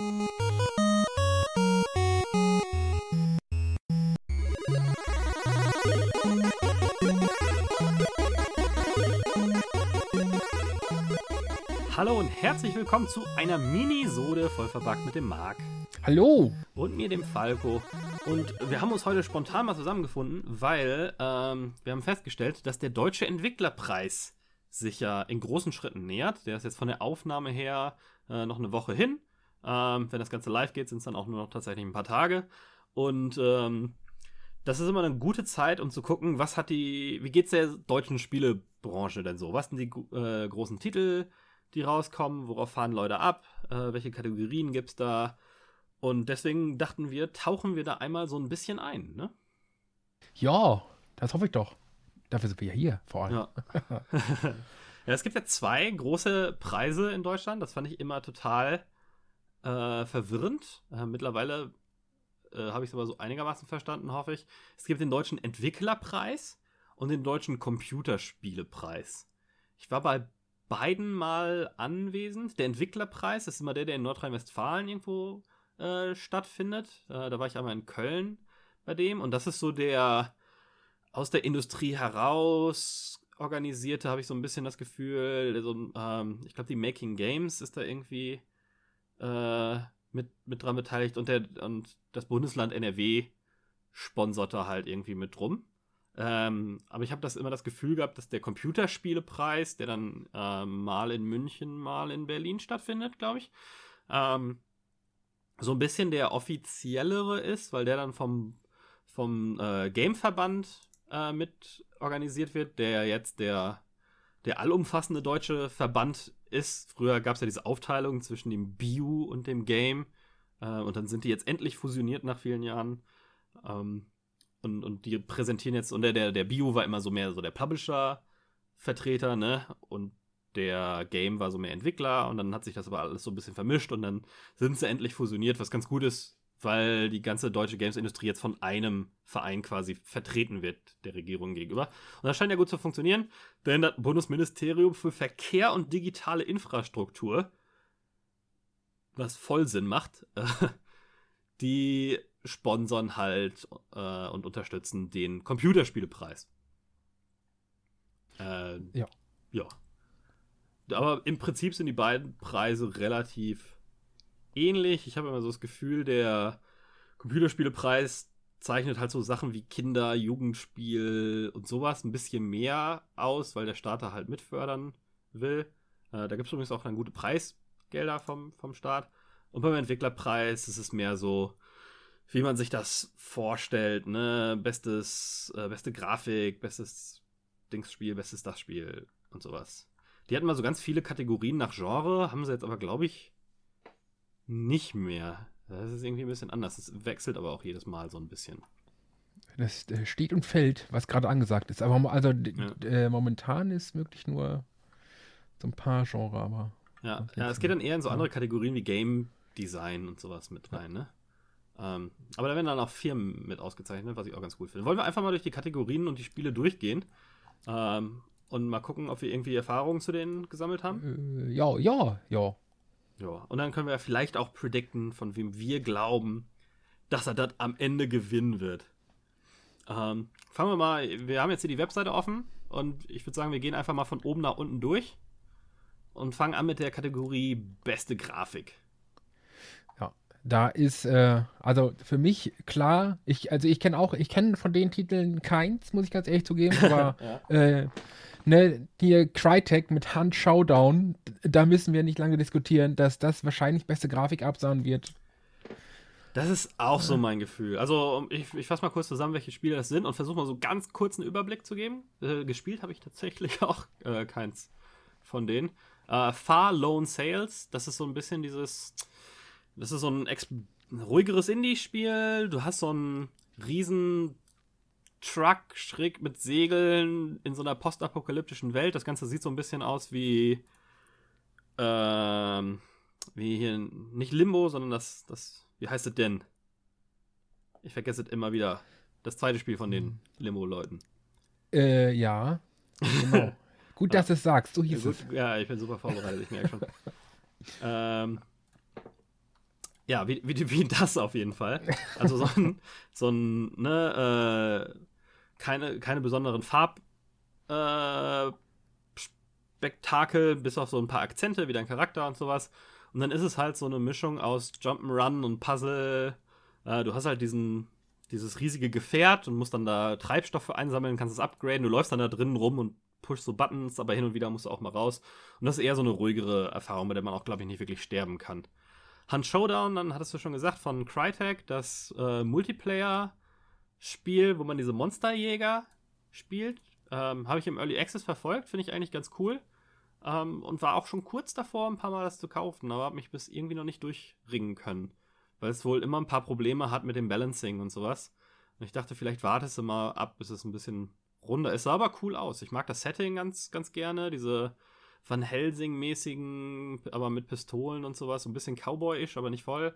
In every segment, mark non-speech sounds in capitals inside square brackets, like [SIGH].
Hallo und herzlich willkommen zu einer Minisode voll verpackt mit dem Marc. Hallo! Und mir, dem Falco. Und wir haben uns heute spontan mal zusammengefunden, weil ähm, wir haben festgestellt, dass der Deutsche Entwicklerpreis sich ja in großen Schritten nähert. Der ist jetzt von der Aufnahme her äh, noch eine Woche hin. Ähm, wenn das Ganze live geht, sind es dann auch nur noch tatsächlich ein paar Tage. Und ähm, das ist immer eine gute Zeit, um zu gucken, was hat die, wie geht's der deutschen Spielebranche denn so? Was sind die äh, großen Titel? die rauskommen, worauf fahren Leute ab, äh, welche Kategorien gibt es da. Und deswegen dachten wir, tauchen wir da einmal so ein bisschen ein, ne? Ja, das hoffe ich doch. Dafür sind wir ja hier, vor allem. Ja. [LAUGHS] ja, es gibt ja zwei große Preise in Deutschland. Das fand ich immer total äh, verwirrend. Äh, mittlerweile äh, habe ich es aber so einigermaßen verstanden, hoffe ich. Es gibt den Deutschen Entwicklerpreis und den Deutschen Computerspielepreis. Ich war bei beiden mal anwesend. Der Entwicklerpreis ist immer der, der in Nordrhein-Westfalen irgendwo äh, stattfindet. Äh, da war ich einmal in Köln bei dem. Und das ist so der aus der Industrie heraus organisierte, habe ich so ein bisschen das Gefühl. So, ähm, ich glaube, die Making Games ist da irgendwie äh, mit, mit dran beteiligt und, der, und das Bundesland NRW sponsert da halt irgendwie mit drum. Ähm, aber ich habe das immer das Gefühl gehabt, dass der Computerspielepreis, der dann ähm, mal in München, mal in Berlin stattfindet, glaube ich, ähm, so ein bisschen der offiziellere ist, weil der dann vom, vom äh, Gameverband äh, mit organisiert wird, der jetzt der, der allumfassende deutsche Verband ist. Früher gab es ja diese Aufteilung zwischen dem Bio und dem Game. Äh, und dann sind die jetzt endlich fusioniert nach vielen Jahren. Ähm, und, und die präsentieren jetzt, und der, der, Bio war immer so mehr so der Publisher-Vertreter, ne? Und der Game war so mehr Entwickler und dann hat sich das aber alles so ein bisschen vermischt und dann sind sie endlich fusioniert, was ganz gut ist, weil die ganze deutsche Games-Industrie jetzt von einem Verein quasi vertreten wird, der Regierung gegenüber. Und das scheint ja gut zu funktionieren, denn das Bundesministerium für Verkehr und digitale Infrastruktur, was voll Sinn macht, [LAUGHS] die sponsern halt äh, und unterstützen den Computerspielepreis. Äh, ja. Ja. Aber im Prinzip sind die beiden Preise relativ ähnlich. Ich habe immer so das Gefühl, der Computerspielepreis zeichnet halt so Sachen wie Kinder, Jugendspiel und sowas ein bisschen mehr aus, weil der Starter halt mitfördern will. Äh, da gibt es übrigens auch dann gute Preisgelder vom, vom Staat. Und beim Entwicklerpreis ist es mehr so, wie man sich das vorstellt, ne? Bestes, äh, beste Grafik, bestes Dingsspiel, bestes das Spiel und sowas. Die hatten mal so ganz viele Kategorien nach Genre, haben sie jetzt aber, glaube ich, nicht mehr. Das ist irgendwie ein bisschen anders. Das wechselt aber auch jedes Mal so ein bisschen. Das äh, steht und fällt, was gerade angesagt ist. Aber also ja. äh, momentan ist wirklich nur so ein paar Genre, aber. Ja, ja es geht dann eher in so andere Kategorien wie Game Design und sowas mit rein, ne? Ähm, aber da werden dann auch Firmen mit ausgezeichnet, was ich auch ganz cool finde. Wollen wir einfach mal durch die Kategorien und die Spiele durchgehen ähm, und mal gucken, ob wir irgendwie Erfahrungen zu denen gesammelt haben? Äh, ja, ja, ja. Ja, und dann können wir vielleicht auch predikten, von wem wir glauben, dass er das am Ende gewinnen wird. Ähm, fangen wir mal, wir haben jetzt hier die Webseite offen und ich würde sagen, wir gehen einfach mal von oben nach unten durch und fangen an mit der Kategorie beste Grafik. Da ist, äh, also für mich klar, ich, also ich kenne auch, ich kenne von den Titeln keins, muss ich ganz ehrlich zugeben, [LAUGHS] aber ja. äh, ne, hier Crytek mit Hand Showdown, da müssen wir nicht lange diskutieren, dass das wahrscheinlich beste Grafik absahen wird. Das ist auch so mein Gefühl. Also, ich, ich fasse mal kurz zusammen, welche Spiele das sind und versuche mal so ganz kurz einen Überblick zu geben. Äh, gespielt habe ich tatsächlich [LAUGHS] auch äh, keins von denen. Äh, Far Lone Sales, das ist so ein bisschen dieses das ist so ein ruhigeres Indie-Spiel. Du hast so einen riesen Truck schräg mit Segeln in so einer postapokalyptischen Welt. Das Ganze sieht so ein bisschen aus wie ähm, wie hier nicht Limbo, sondern das das wie heißt es denn? Ich vergesse es immer wieder. Das zweite Spiel von den hm. Limbo-Leuten. Äh, ja. Genau. [LAUGHS] gut, dass du es sagst. So hieß ja, gut, es. Ja, ich bin super vorbereitet. Ich merke schon. [LAUGHS] ähm, Ja, wie, wie, wie das auf jeden Fall. Also so ein, so ein ne, äh, keine, keine besonderen Farb, äh, bis auf so ein paar Akzente, wie dein Charakter und sowas. Und dann ist es halt so eine Mischung aus Jump'n'Run und Puzzle. Äh, du hast halt diesen, dieses riesige Gefährt und musst dann da Treibstoffe einsammeln, kannst es upgraden. Du läufst dann da drinnen rum und pushst so Buttons, aber hin und wieder musst du auch mal raus. Und das ist eher so eine ruhigere Erfahrung, bei der man auch, glaube ich, nicht wirklich sterben kann. Hunt Showdown, dann hattest du schon gesagt, von Crytek, das äh, Multiplayer-Spiel, wo man diese Monsterjäger spielt. Ähm, Habe ich im Early Access verfolgt, finde ich eigentlich ganz cool. Ähm, und war auch schon kurz davor, ein paar Mal das zu kaufen, aber habe mich bis irgendwie noch nicht durchringen können. Weil es wohl immer ein paar Probleme hat mit dem Balancing und sowas. Und ich dachte, vielleicht wartest du mal ab, bis es ein bisschen runder ist. Sah aber cool aus. Ich mag das Setting ganz, ganz gerne. Diese Van Helsing-mäßigen, aber mit Pistolen und sowas. So ein bisschen Cowboy-ish, aber nicht voll.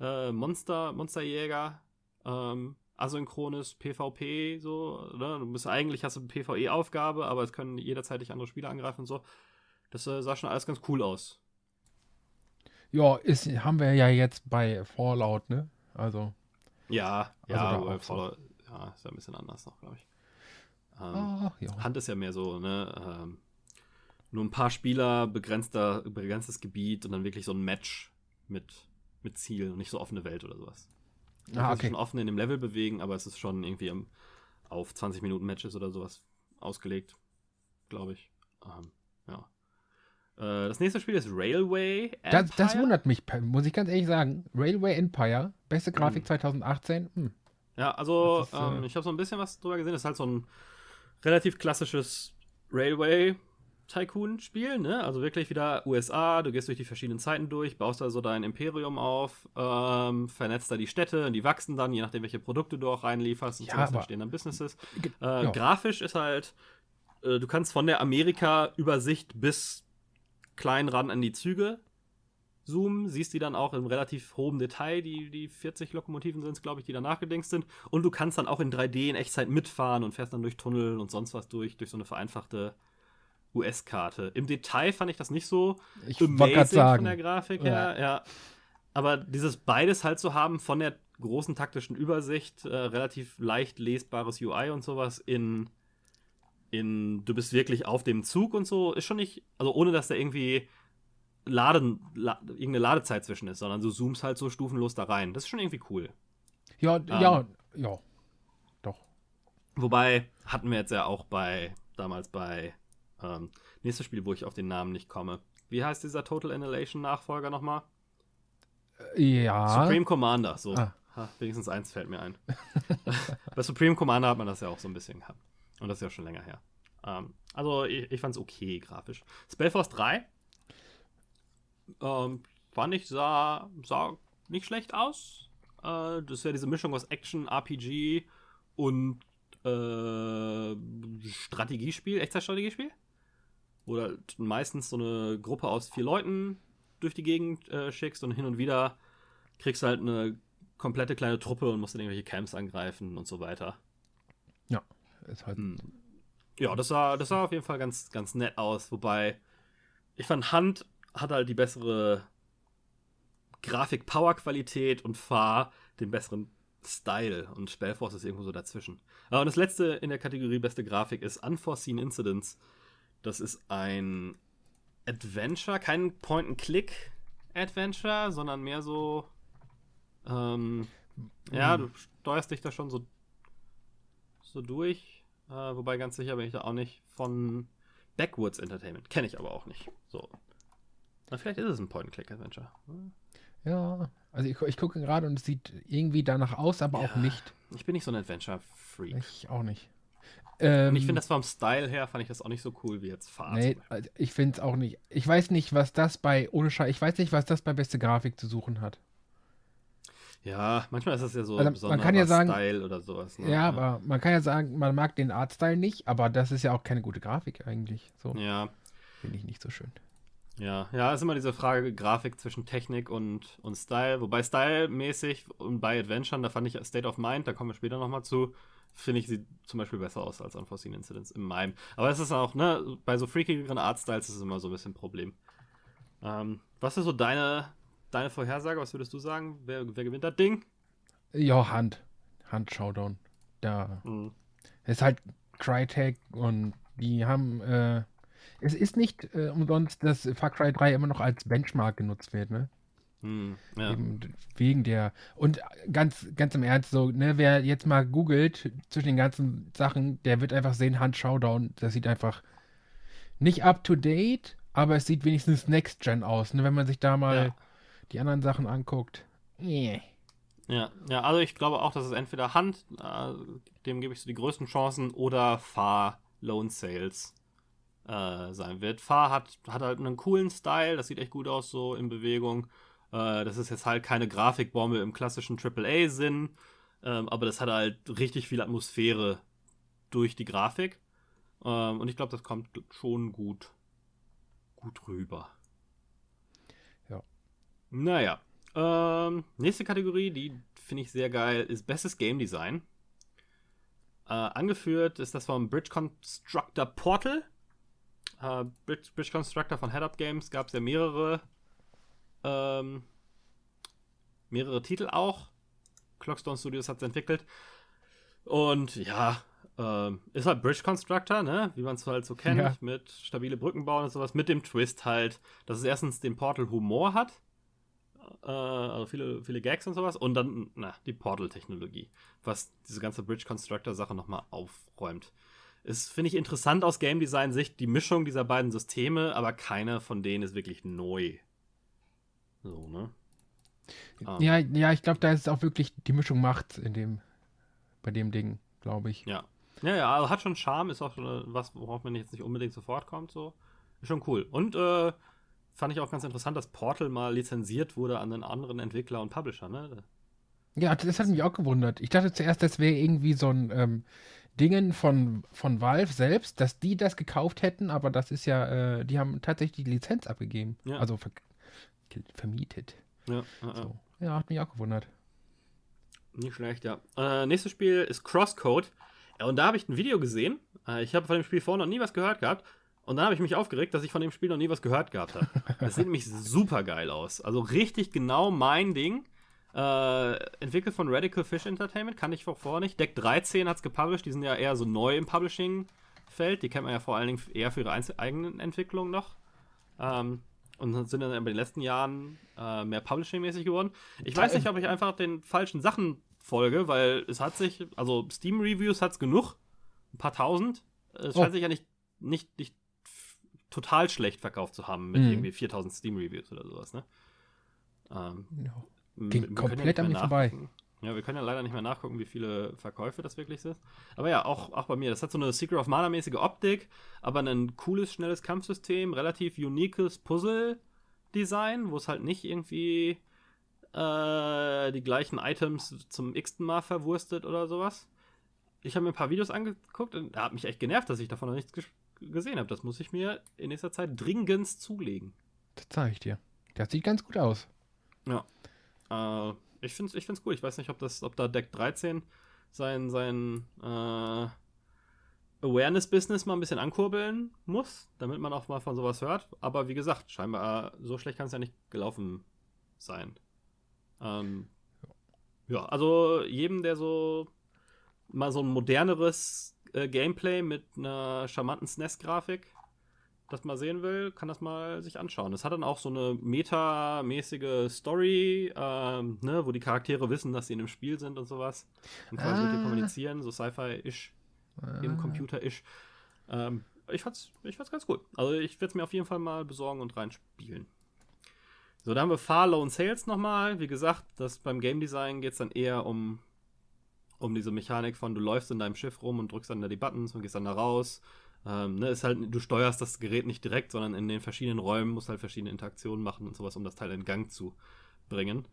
Äh, Monster, Monsterjäger, ähm, asynchrones PvP, so, ne? Du bist eigentlich hast du eine PvE-Aufgabe, aber es können jederzeit dich andere Spieler angreifen und so. Das äh, sah schon alles ganz cool aus. Ja, ist, haben wir ja jetzt bei Fallout, ne? Also. Ja, also ja, aber Fallout, so. ja, ist ja ein bisschen anders noch, glaube ich. Ähm, oh, ja. Hand ist ja mehr so, ne? Ähm, nur ein paar Spieler, begrenzter, begrenztes Gebiet und dann wirklich so ein Match mit, mit Ziel und nicht so offene Welt oder sowas. Man ah, kann sich schon offen in dem Level bewegen, aber es ist schon irgendwie im, auf 20 Minuten Matches oder sowas ausgelegt, glaube ich. Ähm, ja. Äh, das nächste Spiel ist Railway Empire. Das, das, wundert mich, muss ich ganz ehrlich sagen. Railway Empire, beste Grafik hm. 2018. Hm. Ja, also ist, ähm, äh, ich habe so ein bisschen was drüber gesehen. Das ist halt so ein relativ klassisches Railway Tycoon-Spiel, ne? Also wirklich wieder USA, du gehst durch die verschiedenen Zeiten durch, baust da so dein Imperium auf, ähm, vernetzt da die Städte und die wachsen dann, je nachdem, welche Produkte du auch reinlieferst und ja, so, entstehen dann Businesses. Äh, ja. Grafisch ist halt, äh, du kannst von der Amerika-Übersicht bis klein ran an die Züge zoomen, siehst die dann auch im relativ hohen Detail, die, die 40 Lokomotiven sind es, glaube ich, die da nachgedingst sind. Und du kannst dann auch in 3D in Echtzeit mitfahren und fährst dann durch Tunnel und sonst was durch, durch so eine vereinfachte US-Karte. Im Detail fand ich das nicht so ich amazing sagen. von der Grafik her, ja. ja. Aber dieses beides halt zu haben von der großen taktischen Übersicht, äh, relativ leicht lesbares UI und sowas in, in du bist wirklich auf dem Zug und so, ist schon nicht, also ohne dass da irgendwie Laden, la, irgendeine Ladezeit zwischen ist, sondern du zoomst halt so stufenlos da rein. Das ist schon irgendwie cool. Ja, ähm, ja, ja. Doch. Wobei hatten wir jetzt ja auch bei, damals bei ähm, nächstes Spiel, wo ich auf den Namen nicht komme. Wie heißt dieser Total Annihilation Nachfolger nochmal? Ja. Supreme Commander, so. Ah. Ha, wenigstens eins fällt mir ein. [LAUGHS] Bei Supreme Commander hat man das ja auch so ein bisschen gehabt. Und das ist ja schon länger her. Ähm, also, ich, ich fand es okay grafisch. Spellforce 3 ähm, fand ich, sah, sah nicht schlecht aus. Äh, das ist ja diese Mischung aus Action, RPG und äh, Strategiespiel, Echtzeitstrategiespiel wo du meistens so eine Gruppe aus vier Leuten durch die Gegend äh, schickst und hin und wieder kriegst du halt eine komplette kleine Truppe und musst dann irgendwelche Camps angreifen und so weiter. Ja, ist halt. Hm. Ja, das sah, das sah auf jeden Fall ganz, ganz nett aus, wobei ich fand, Hand hat halt die bessere Grafik-Power-Qualität und Fahr den besseren Style und Spellforce ist irgendwo so dazwischen. und das letzte in der Kategorie beste Grafik ist Unforeseen Incidents. Das ist ein Adventure, kein Point-and-Click-Adventure, sondern mehr so. Ähm, mhm. Ja, du steuerst dich da schon so, so durch. Äh, wobei ganz sicher bin ich da auch nicht von Backwoods Entertainment. Kenne ich aber auch nicht. So. Na, vielleicht ist es ein Point-and-Click-Adventure. Ja, also ich, ich gucke gerade und es sieht irgendwie danach aus, aber ja, auch nicht. Ich bin nicht so ein Adventure-Freak. Ich auch nicht. Ähm, und ich finde das vom Style her, fand ich das auch nicht so cool wie jetzt Fahrt. Nee, also ich finde es auch nicht. Ich weiß nicht, was das bei, ohne Scheiß, ich weiß nicht, was das bei beste Grafik zu suchen hat. Ja, manchmal ist das ja so also, besonderer man kann ja sagen, Style oder sowas. Ne? Ja, aber man kann ja sagen, man mag den Artstyle nicht, aber das ist ja auch keine gute Grafik eigentlich. So. Ja. Finde ich nicht so schön. Ja, ja, ist immer diese Frage Grafik zwischen Technik und, und Style. Wobei Style-mäßig und bei Adventure, da fand ich State of Mind, da kommen wir später nochmal zu, finde ich, sieht zum Beispiel besser aus als Unforeseen Incidents im Mime. Aber es ist auch, ne, bei so freakigeren Artstyles ist es immer so ein bisschen ein Problem. Ähm, was ist so deine, deine Vorhersage, was würdest du sagen? Wer, wer gewinnt das Ding? Ja, Hand. Hand-Showdown. Da. Mhm. Es ist halt Crytek und die haben, äh, es ist nicht äh, umsonst, dass Far Cry 3 immer noch als Benchmark genutzt wird, ne? Hm, ja. Eben wegen der. Und ganz, ganz im Ernst, so, ne, wer jetzt mal googelt zwischen den ganzen Sachen, der wird einfach sehen, Hand Showdown, das sieht einfach nicht up to date, aber es sieht wenigstens Next Gen aus, ne, wenn man sich da mal ja. die anderen Sachen anguckt. Yeah. Ja, ja, also ich glaube auch, dass es entweder Hand, äh, dem gebe ich so die größten Chancen, oder Fahr Lone Sales äh, sein wird. Fahr hat, hat halt einen coolen Style, das sieht echt gut aus, so in Bewegung. Äh, das ist jetzt halt keine Grafikbombe im klassischen AAA-Sinn, ähm, aber das hat halt richtig viel Atmosphäre durch die Grafik. Ähm, und ich glaube, das kommt schon gut, gut rüber. Ja. Naja. Ähm, nächste Kategorie, die finde ich sehr geil, ist Bestes Game Design. Äh, angeführt ist das vom Bridge Constructor Portal. Äh, Bridge, Bridge Constructor von Head Up Games gab es ja mehrere ähm, mehrere Titel auch. Clockstone Studios hat es entwickelt. Und ja, ähm, ist halt Bridge Constructor, ne? Wie man es halt so kennt, ja. mit stabile Brücken bauen und sowas, mit dem Twist halt, dass es erstens den Portal Humor hat. Äh, also viele, viele Gags und sowas. Und dann, na, die Portal-Technologie, was diese ganze Bridge Constructor-Sache nochmal aufräumt. Ist, finde ich, interessant aus Game Design-Sicht, die Mischung dieser beiden Systeme, aber keiner von denen ist wirklich neu. So, ne? Um, ja, ja, ich glaube, da ist auch wirklich die Mischung macht in dem, bei dem Ding, glaube ich. Ja. Ja, ja, also hat schon Charme, ist auch schon was, worauf man jetzt nicht unbedingt sofort kommt, so. Ist schon cool. Und äh, fand ich auch ganz interessant, dass Portal mal lizenziert wurde an einen anderen Entwickler und Publisher, ne? Ja, das hat mich auch gewundert. Ich dachte zuerst, das wäre irgendwie so ein ähm, Dingen von, von Valve selbst, dass die das gekauft hätten, aber das ist ja, äh, die haben tatsächlich die Lizenz abgegeben. Ja. Also ver vermietet. Ja, ja, so. ja, hat mich auch gewundert. Nicht schlecht, ja. Äh, nächstes Spiel ist Crosscode. Und da habe ich ein Video gesehen. Äh, ich habe von dem Spiel vorher noch nie was gehört gehabt. Und dann habe ich mich aufgeregt, dass ich von dem Spiel noch nie was gehört gehabt habe. Das sieht [LAUGHS] nämlich super geil aus. Also richtig genau mein Ding. Äh, entwickelt von Radical Fish Entertainment, kann ich vorher nicht. Deck 13 hat es gepublished, die sind ja eher so neu im Publishing-Feld. Die kennt man ja vor allen Dingen eher für ihre eigenen Entwicklungen noch. Ähm, und sind dann in den letzten Jahren äh, mehr Publishing-mäßig geworden. Ich weiß nicht, ob ich einfach den falschen Sachen folge, weil es hat sich, also Steam-Reviews hat es genug, ein paar tausend. Es oh. scheint sich ja nicht, nicht, nicht total schlecht verkauft zu haben mit mhm. irgendwie 4000 Steam-Reviews oder sowas, ne? Ähm, no. Ging komplett ja an mir vorbei. Ja, wir können ja leider nicht mehr nachgucken, wie viele Verkäufe das wirklich sind. Aber ja, auch, auch bei mir. Das hat so eine Secret of Mana-mäßige Optik, aber ein cooles, schnelles Kampfsystem, relativ uniques Puzzle-Design, wo es halt nicht irgendwie äh, die gleichen Items zum x-ten Mal verwurstet oder sowas. Ich habe mir ein paar Videos angeguckt und er hat mich echt genervt, dass ich davon noch nichts gesehen habe. Das muss ich mir in nächster Zeit dringend zulegen. Das zeige ich dir. Das sieht ganz gut aus. Ja. Äh, ich finde es ich find's cool. Ich weiß nicht, ob, das, ob da Deck 13 sein, sein äh, Awareness-Business mal ein bisschen ankurbeln muss, damit man auch mal von sowas hört. Aber wie gesagt, scheinbar so schlecht kann es ja nicht gelaufen sein. Ähm, ja, also jedem, der so mal so ein moderneres äh, Gameplay mit einer charmanten SNES-Grafik das mal sehen will, kann das mal sich anschauen. Es hat dann auch so eine metamäßige Story, ähm, ne, wo die Charaktere wissen, dass sie in einem Spiel sind und sowas. Und quasi ah. mit dir kommunizieren, so Sci-Fi-ish, ah. im Computer-ish. Ähm, ich fand's, ich fand's ganz cool. Also ich werde es mir auf jeden Fall mal besorgen und reinspielen. So, da haben wir Far Lone Sales nochmal. Wie gesagt, das beim Game Design geht es dann eher um, um diese Mechanik von, du läufst in deinem Schiff rum und drückst dann da die Buttons und gehst dann da raus ähm, ne, ist halt, du steuerst das Gerät nicht direkt, sondern in den verschiedenen Räumen musst halt verschiedene Interaktionen machen und sowas, um das Teil in Gang zu bringen.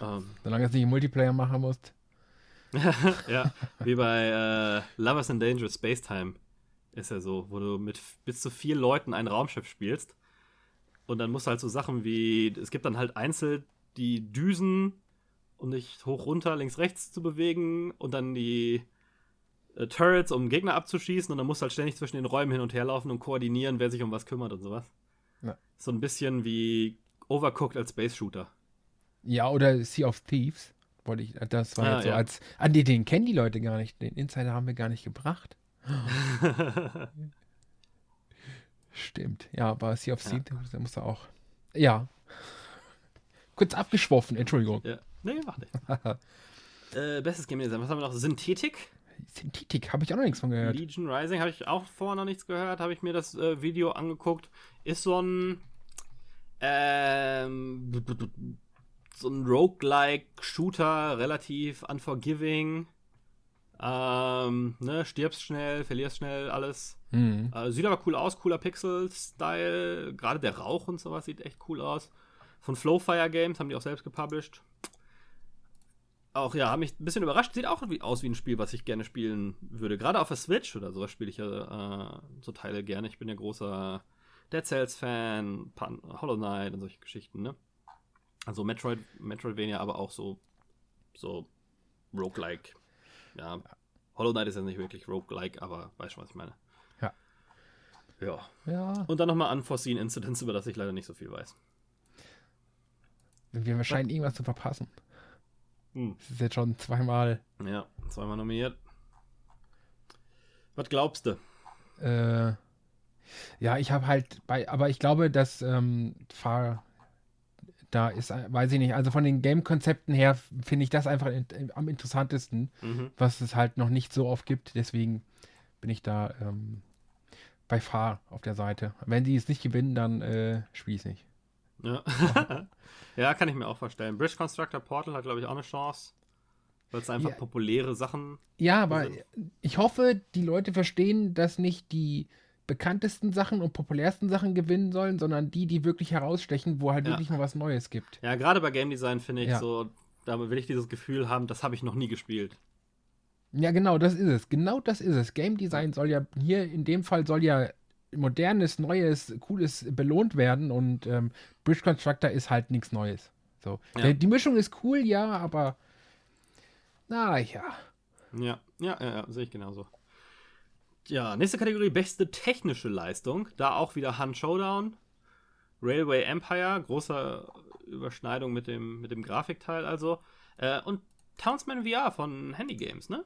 Ähm, Solange du es nicht im Multiplayer machen musst. [LAUGHS] ja, wie bei äh, Lovers in Danger Space Time ist ja so, wo du mit bis zu vier Leuten ein Raumschiff spielst. Und dann musst du halt so Sachen wie, es gibt dann halt einzeln die Düsen, um dich hoch runter, links, rechts zu bewegen und dann die äh, Turrets, um Gegner abzuschießen und dann musst du halt ständig zwischen den Räumen hin und her laufen und koordinieren, wer sich um was kümmert und sowas. Ja. So ein bisschen wie Overcooked als Space Shooter. Ja, oder Sea of Thieves. Wollte ich, das war Ah, jetzt so ja. als. An die, den kennen die Leute gar nicht. Den Insider haben wir gar nicht gebracht. [LAUGHS] Stimmt. Ja, aber Sea of Ja. Thieves, da muss er auch. Ja. Kurz abgeschworfen, Entschuldigung. ja. Nee, mach nicht. [LAUGHS] äh, bestes Game Design. Was haben wir noch? Synthetik. Synthetik, habe ich auch noch nichts von gehört. Legion Rising habe ich auch vorher noch nichts gehört. Habe ich mir das äh, Video angeguckt. Ist so ein. Ähm, so ein Roguelike-Shooter, relativ unforgiving. Ähm, ne, stirbst schnell, verlierst schnell alles. Mhm. Äh, sieht aber cool aus, cooler Pixel-Style. Gerade der Rauch und sowas sieht echt cool aus. Von Flowfire Games haben die auch selbst gepublished. Auch ja, haben mich ein bisschen überrascht. Sieht auch wie, aus wie ein Spiel, was ich gerne spielen würde. Gerade auf der Switch oder sowas spiele ich ja äh, so Teile gerne. Ich bin ja großer Dead Cells-Fan, Hollow Knight und solche Geschichten, ne? Also Metroid, Metroidvania, aber auch so, so Roguelike. Ja, Hollow Knight ist ja nicht wirklich Roguelike, aber weißt schon, was ich meine. Ja. Ja. Ja. Und dann nochmal Unforeseen Incidents, über das ich leider nicht so viel weiß. Wir scheinen irgendwas zu verpassen. Hm. Das ist jetzt schon zweimal. Ja, zweimal nominiert. Was glaubst du? Äh, ja, ich habe halt bei, aber ich glaube, dass ähm, Fahr da ist, äh, weiß ich nicht, also von den Game-Konzepten her finde ich das einfach in, äh, am interessantesten, Mhm. was es halt noch nicht so oft gibt. Deswegen bin ich da ähm, bei Fahr auf der Seite. Wenn die es nicht gewinnen, dann äh, spiele ich nicht. Ja. [LAUGHS] ja, kann ich mir auch vorstellen. Bridge Constructor Portal hat, glaube ich, auch eine Chance. Weil es einfach Ja. populäre Sachen. Ja, aber sind. ich hoffe, die Leute verstehen, dass nicht die bekanntesten Sachen und populärsten Sachen gewinnen sollen, sondern die, die wirklich herausstechen, wo halt Ja. wirklich mal was Neues gibt. Ja, gerade bei Game Design finde ich Ja. so, da will ich dieses Gefühl haben, das habe ich noch nie gespielt. Ja, genau, das ist es. Genau das ist es. Game Design soll ja hier in dem Fall soll ja modernes, neues, cooles belohnt werden und ähm, Bridge Constructor ist halt nichts Neues. So. Ja. Die Mischung ist cool, ja, aber na ja. Ja, ja, ja, ja sehe ich genauso. Ja, nächste Kategorie, beste technische Leistung. Da auch wieder Hand Showdown. Railway Empire, große Überschneidung mit dem, mit dem Grafikteil also. Äh, und Townsman VR von Handy Games, ne?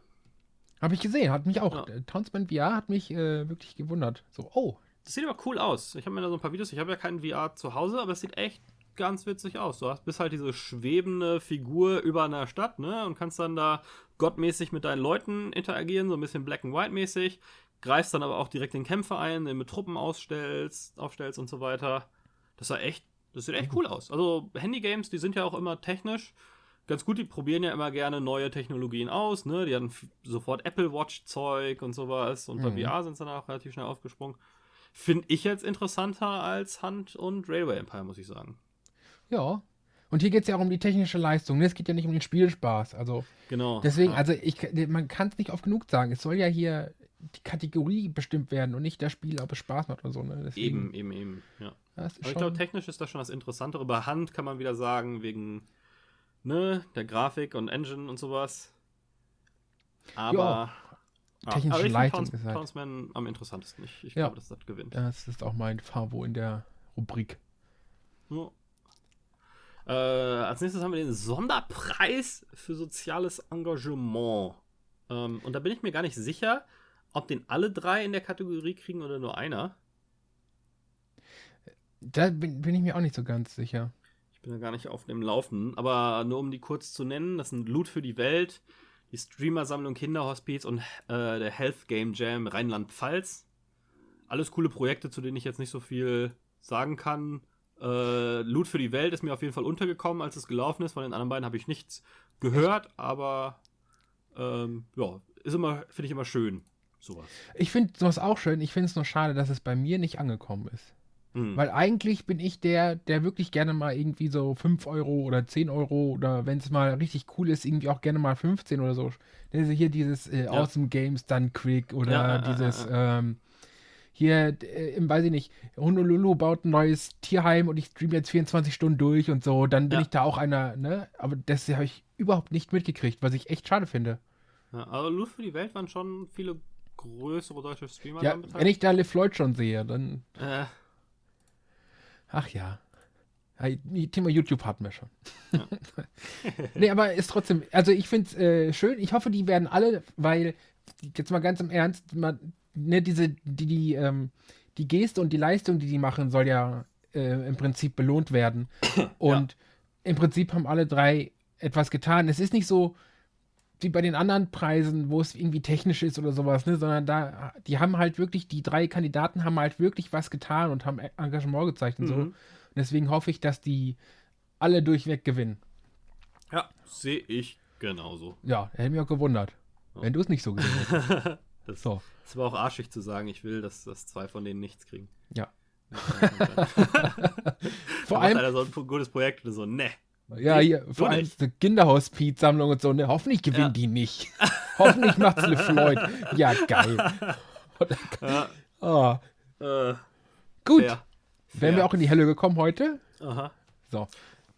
Habe ich gesehen, hat mich auch. Ja. äh, Townsman VR hat mich äh, wirklich gewundert. So, oh, Das sieht aber cool aus. Ich habe mir da so ein paar Videos, ich habe ja keinen VR zu Hause, aber es sieht echt ganz witzig aus. Du hast, bist halt diese schwebende Figur über einer Stadt, ne? Und kannst dann da gottmäßig mit deinen Leuten interagieren, so ein bisschen Black and White mäßig. Greifst dann aber auch direkt in Kämpfe ein, den mit Truppen ausstellst, aufstellst und so weiter. Das sah echt, das sieht echt cool aus. Also Handy-Games, die sind ja auch immer technisch ganz gut. Die probieren ja immer gerne neue Technologien aus, ne? Die hatten sofort Apple Watch-Zeug und sowas. Und bei Mhm. VR sind sie dann auch relativ schnell aufgesprungen. Finde ich jetzt interessanter als Hand und Railway Empire, muss ich sagen. ja. Und hier geht es ja auch um die technische Leistung. ne? Es geht ja nicht um den Spielspaß. Also Genau. deswegen, Ja. also ich, man kann es nicht oft genug sagen. Es soll ja hier die Kategorie bestimmt werden und nicht das Spiel, ob es Spaß macht oder so. Ne? Deswegen, Eben, eben, eben, ja. Aber ich glaube, technisch ist das schon das Interessantere. Bei Hand kann man wieder sagen, wegen ne, der Grafik und Engine und sowas. Aber. Ja, technische aber ich find Leistung Towns- ist halt- Townsman am interessantesten. Ich, ich Ja. glaube, dass das gewinnt. das ist auch mein Favo in der Rubrik. Ja. Äh, als nächstes haben wir den Sonderpreis für soziales Engagement. Ähm, und da bin ich mir gar nicht sicher, ob den alle drei in der Kategorie kriegen oder nur einer. Da bin, bin ich mir auch nicht so ganz sicher. Ich bin da gar nicht auf dem Laufen. Aber nur um die kurz zu nennen, das sind Loot für die Welt, die Streamer-Sammlung Kinderhospiz und äh, der Health Game Jam Rheinland-Pfalz. Alles coole Projekte, zu denen ich jetzt nicht so viel sagen kann. Äh, Loot für die Welt ist mir auf jeden Fall untergekommen, als es gelaufen ist. Von den anderen beiden habe ich nichts gehört, aber ähm, ja, ist immer, finde ich immer schön, sowas. Ich finde sowas auch schön. Ich finde es nur schade, dass es bei mir nicht angekommen ist. Mhm. Weil eigentlich bin ich der, der wirklich gerne mal irgendwie so 5 Euro oder 10 Euro oder wenn es mal richtig cool ist, irgendwie auch gerne mal 15 oder so. Ist hier dieses äh, Ja. Awesome Games Done Quick oder Ja, dieses, ja, ähm, hier, äh, im, weiß ich nicht, Honolulu baut ein neues Tierheim und ich streame jetzt 24 Stunden durch und so, dann bin ich da auch einer, ne? Aber das habe ich überhaupt nicht mitgekriegt, was ich echt schade finde. Ja, aber Loot für die Welt waren schon viele größere deutsche Streamer Ja, wenn ich da Le Floyd schon sehe, dann, Äh, ach ja. Thema YouTube hatten wir schon. Ja. [LAUGHS] nee, aber ist trotzdem, also ich finde es äh, schön. Ich hoffe, die werden alle, weil, jetzt mal ganz im Ernst, man, ne, diese, die, die, ähm, die Geste und die Leistung, die die machen, soll ja äh, im Prinzip belohnt werden. [COUGHS] Und ja. im Prinzip haben alle drei etwas getan. Es ist nicht so wie bei den anderen Preisen, wo es irgendwie technisch ist oder sowas, ne, sondern da, die haben halt wirklich, die drei Kandidaten haben halt wirklich was getan und haben Engagement gezeigt und mhm. so. Und deswegen hoffe ich, dass die alle durchweg gewinnen. Ja, sehe ich genauso. Ja, hätte mich auch gewundert, ja. wenn du es nicht so gesehen hättest. [LAUGHS] das, so. das war auch arschig zu sagen, ich will, dass, dass zwei von denen nichts kriegen. Ja. [LAUGHS] Vor allem. Einer so ein gutes Projekt und so, ne. Ja, hier, vor allem eine Kinderhospiz-Sammlung und so, ne? Hoffentlich gewinnen ja. die nicht. [LAUGHS] Hoffentlich macht's LeFloid. Ja, geil. [LAUGHS] ja. Oh. Äh, Gut. Fair. Wären wir auch in die Hölle gekommen heute? Aha. So.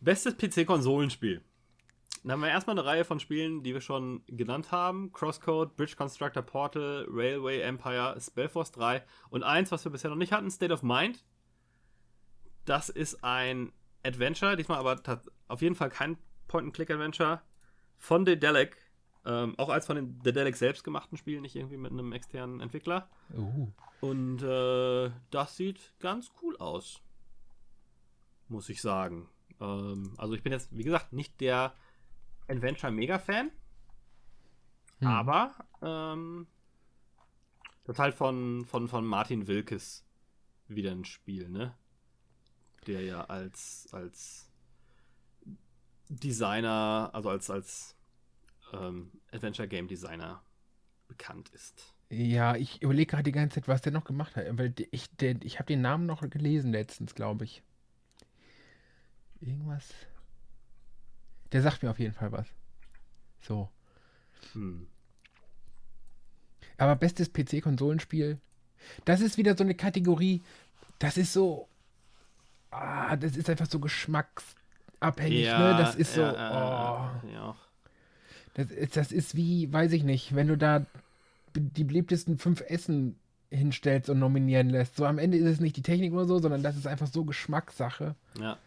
Bestes PC-Konsolenspiel. Dann haben wir erstmal eine Reihe von Spielen, die wir schon genannt haben. Crosscode, Bridge Constructor Portal, Railway Empire, Spellforce 3 und eins, was wir bisher noch nicht hatten, State of Mind. Das ist ein Adventure, diesmal aber auf jeden Fall kein Point-and-Click-Adventure von Dedelic. Ähm, auch als von den Dedelic selbst gemachten Spielen, nicht irgendwie mit einem externen Entwickler. Uh. Und äh, das sieht ganz cool aus. Muss ich sagen. Ähm, also ich bin jetzt, wie gesagt, nicht der Adventure-Mega-Fan. Hm. Aber ähm, das ist halt von, von, von Martin Wilkes wieder ein Spiel, ne? Der ja als, als Designer, also als, als ähm, Adventure Game Designer bekannt ist. Ja, ich überlege gerade die ganze Zeit, was der noch gemacht hat. Weil ich, ich habe den Namen noch gelesen letztens, glaube ich. Irgendwas. Der sagt mir auf jeden Fall was. So. Hm. Aber bestes PC-Konsolenspiel, das ist wieder so eine Kategorie, das ist so. Ah, das ist einfach so Geschmacks abhängig, ja, ne? Das ist so. Ja, oh. ja. Das, ist, das ist wie, weiß ich nicht, wenn du da die beliebtesten fünf Essen hinstellst und nominieren lässt. So am Ende ist es nicht die Technik oder so, sondern das ist einfach so Geschmackssache. Ja.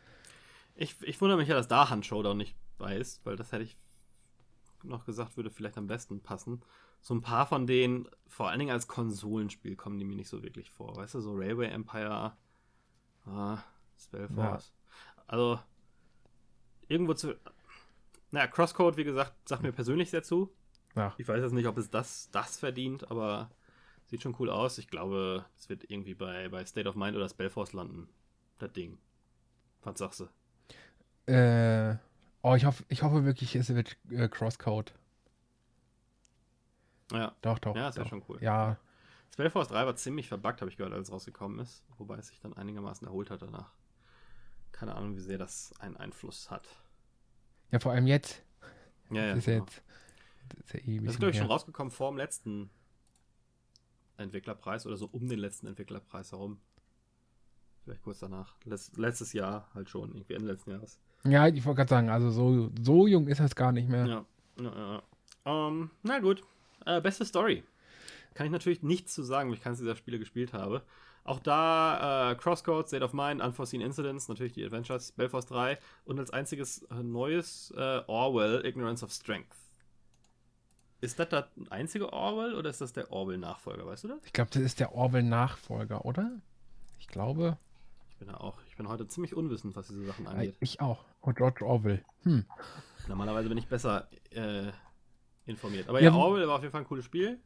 Ich, ich wundere mich ja, dass da Hand Showdown nicht bei ist, weil das hätte ich noch gesagt, würde vielleicht am besten passen. So ein paar von denen, vor allen Dingen als Konsolenspiel, kommen die mir nicht so wirklich vor. Weißt du, so Railway Empire, ah, Spellforce. Ja. Also, irgendwo zu. Naja, Crosscode, wie gesagt, sagt mir persönlich sehr zu. Ja. Ich weiß jetzt nicht, ob es das, das verdient, aber sieht schon cool aus. Ich glaube, es wird irgendwie bei, bei State of Mind oder Spellforce landen. Das Ding. Was sagst du? Äh, oh, ich hoffe, ich hoffe wirklich, es wird äh, Crosscode. Ja. Doch, doch. Ja, das wäre schon cool. Ja. Spellforce 3 war ziemlich verbuggt, habe ich gehört, als es rausgekommen ist. Wobei es sich dann einigermaßen erholt hat danach keine Ahnung, wie sehr das einen Einfluss hat. Ja, vor allem jetzt. Ja, ja. Das ist, genau. jetzt, das ist ja eh Das ist, glaube ich, schon rausgekommen vor dem letzten Entwicklerpreis oder so um den letzten Entwicklerpreis herum. Vielleicht kurz danach. letztes Jahr halt schon, irgendwie Ende letzten Jahres. Ja, ich wollte gerade sagen, also so, so jung ist das gar nicht mehr. Ja, ja, ja. Um, ähm, na gut. Äh, beste Story. Kann ich natürlich nichts zu sagen, weil ich keines dieser Spiele gespielt habe. Auch da äh, Crosscode, State of Mind, Unforeseen Incidents, natürlich die Adventures, Belfast 3 und als einziges äh, neues äh, Orwell, Ignorance of Strength. Ist das das einzige Orwell oder ist das der Orwell-Nachfolger, weißt du das? Ich glaube, das ist der Orwell-Nachfolger, oder? Ich glaube. Ich bin ja auch, ich bin heute ziemlich unwissend, was diese Sachen angeht. Ich auch. Und George Orwell. Hm. Normalerweise bin ich besser äh, informiert. Aber ja, ja, Orwell war auf jeden Fall ein cooles Spiel.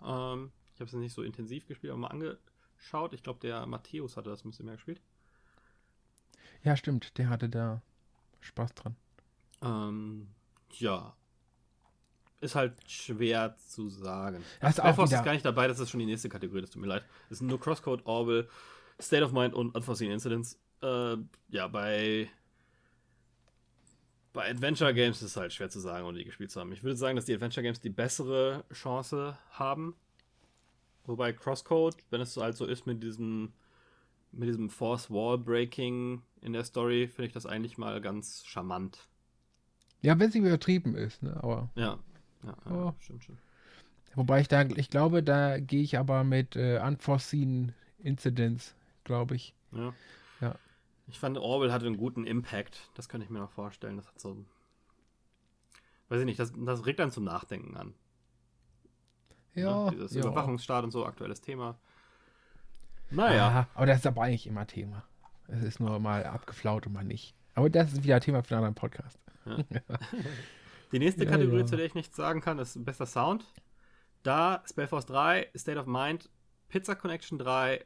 Ähm, ich habe es nicht so intensiv gespielt, aber mal ange schaut. Ich glaube, der Matthäus hatte das ein bisschen mehr gespielt. Ja, stimmt. Der hatte da Spaß dran. Ähm, ja. Ist halt schwer zu sagen. Ist auch ist gar nicht dabei, das ist schon die nächste Kategorie, das tut mir leid. Es sind nur Crosscode, Orwell, State of Mind und Unforeseen Incidents. Äh, ja, bei bei Adventure Games ist es halt schwer zu sagen, ohne die gespielt zu haben. Ich würde sagen, dass die Adventure Games die bessere Chance haben, Wobei Crosscode, wenn es halt so ist mit diesem, mit diesem Force Wall Breaking in der Story, finde ich das eigentlich mal ganz charmant. Ja, wenn es übertrieben ist, ne? Aber. Ja, ja, ja oh. stimmt schon. Wobei ich da, ich glaube, da gehe ich aber mit äh, Unforeseen Incidents, glaube ich. Ja. Ja. Ich fand, Orwell hatte einen guten Impact. Das könnte ich mir noch vorstellen. Das hat so. Weiß ich nicht, das, das regt dann zum Nachdenken an. Ja. Ne? Dieses ja. Überwachungsstaat und so, aktuelles Thema. Naja. Aha, aber das ist aber eigentlich immer Thema. Es ist nur mal abgeflaut und mal nicht. Aber das ist wieder Thema für einen anderen Podcast. Ja. Die nächste [LAUGHS] Ja, Kategorie, zu der ich nichts sagen kann, ist bester Sound. Da Spellforce 3, State of Mind, Pizza Connection 3,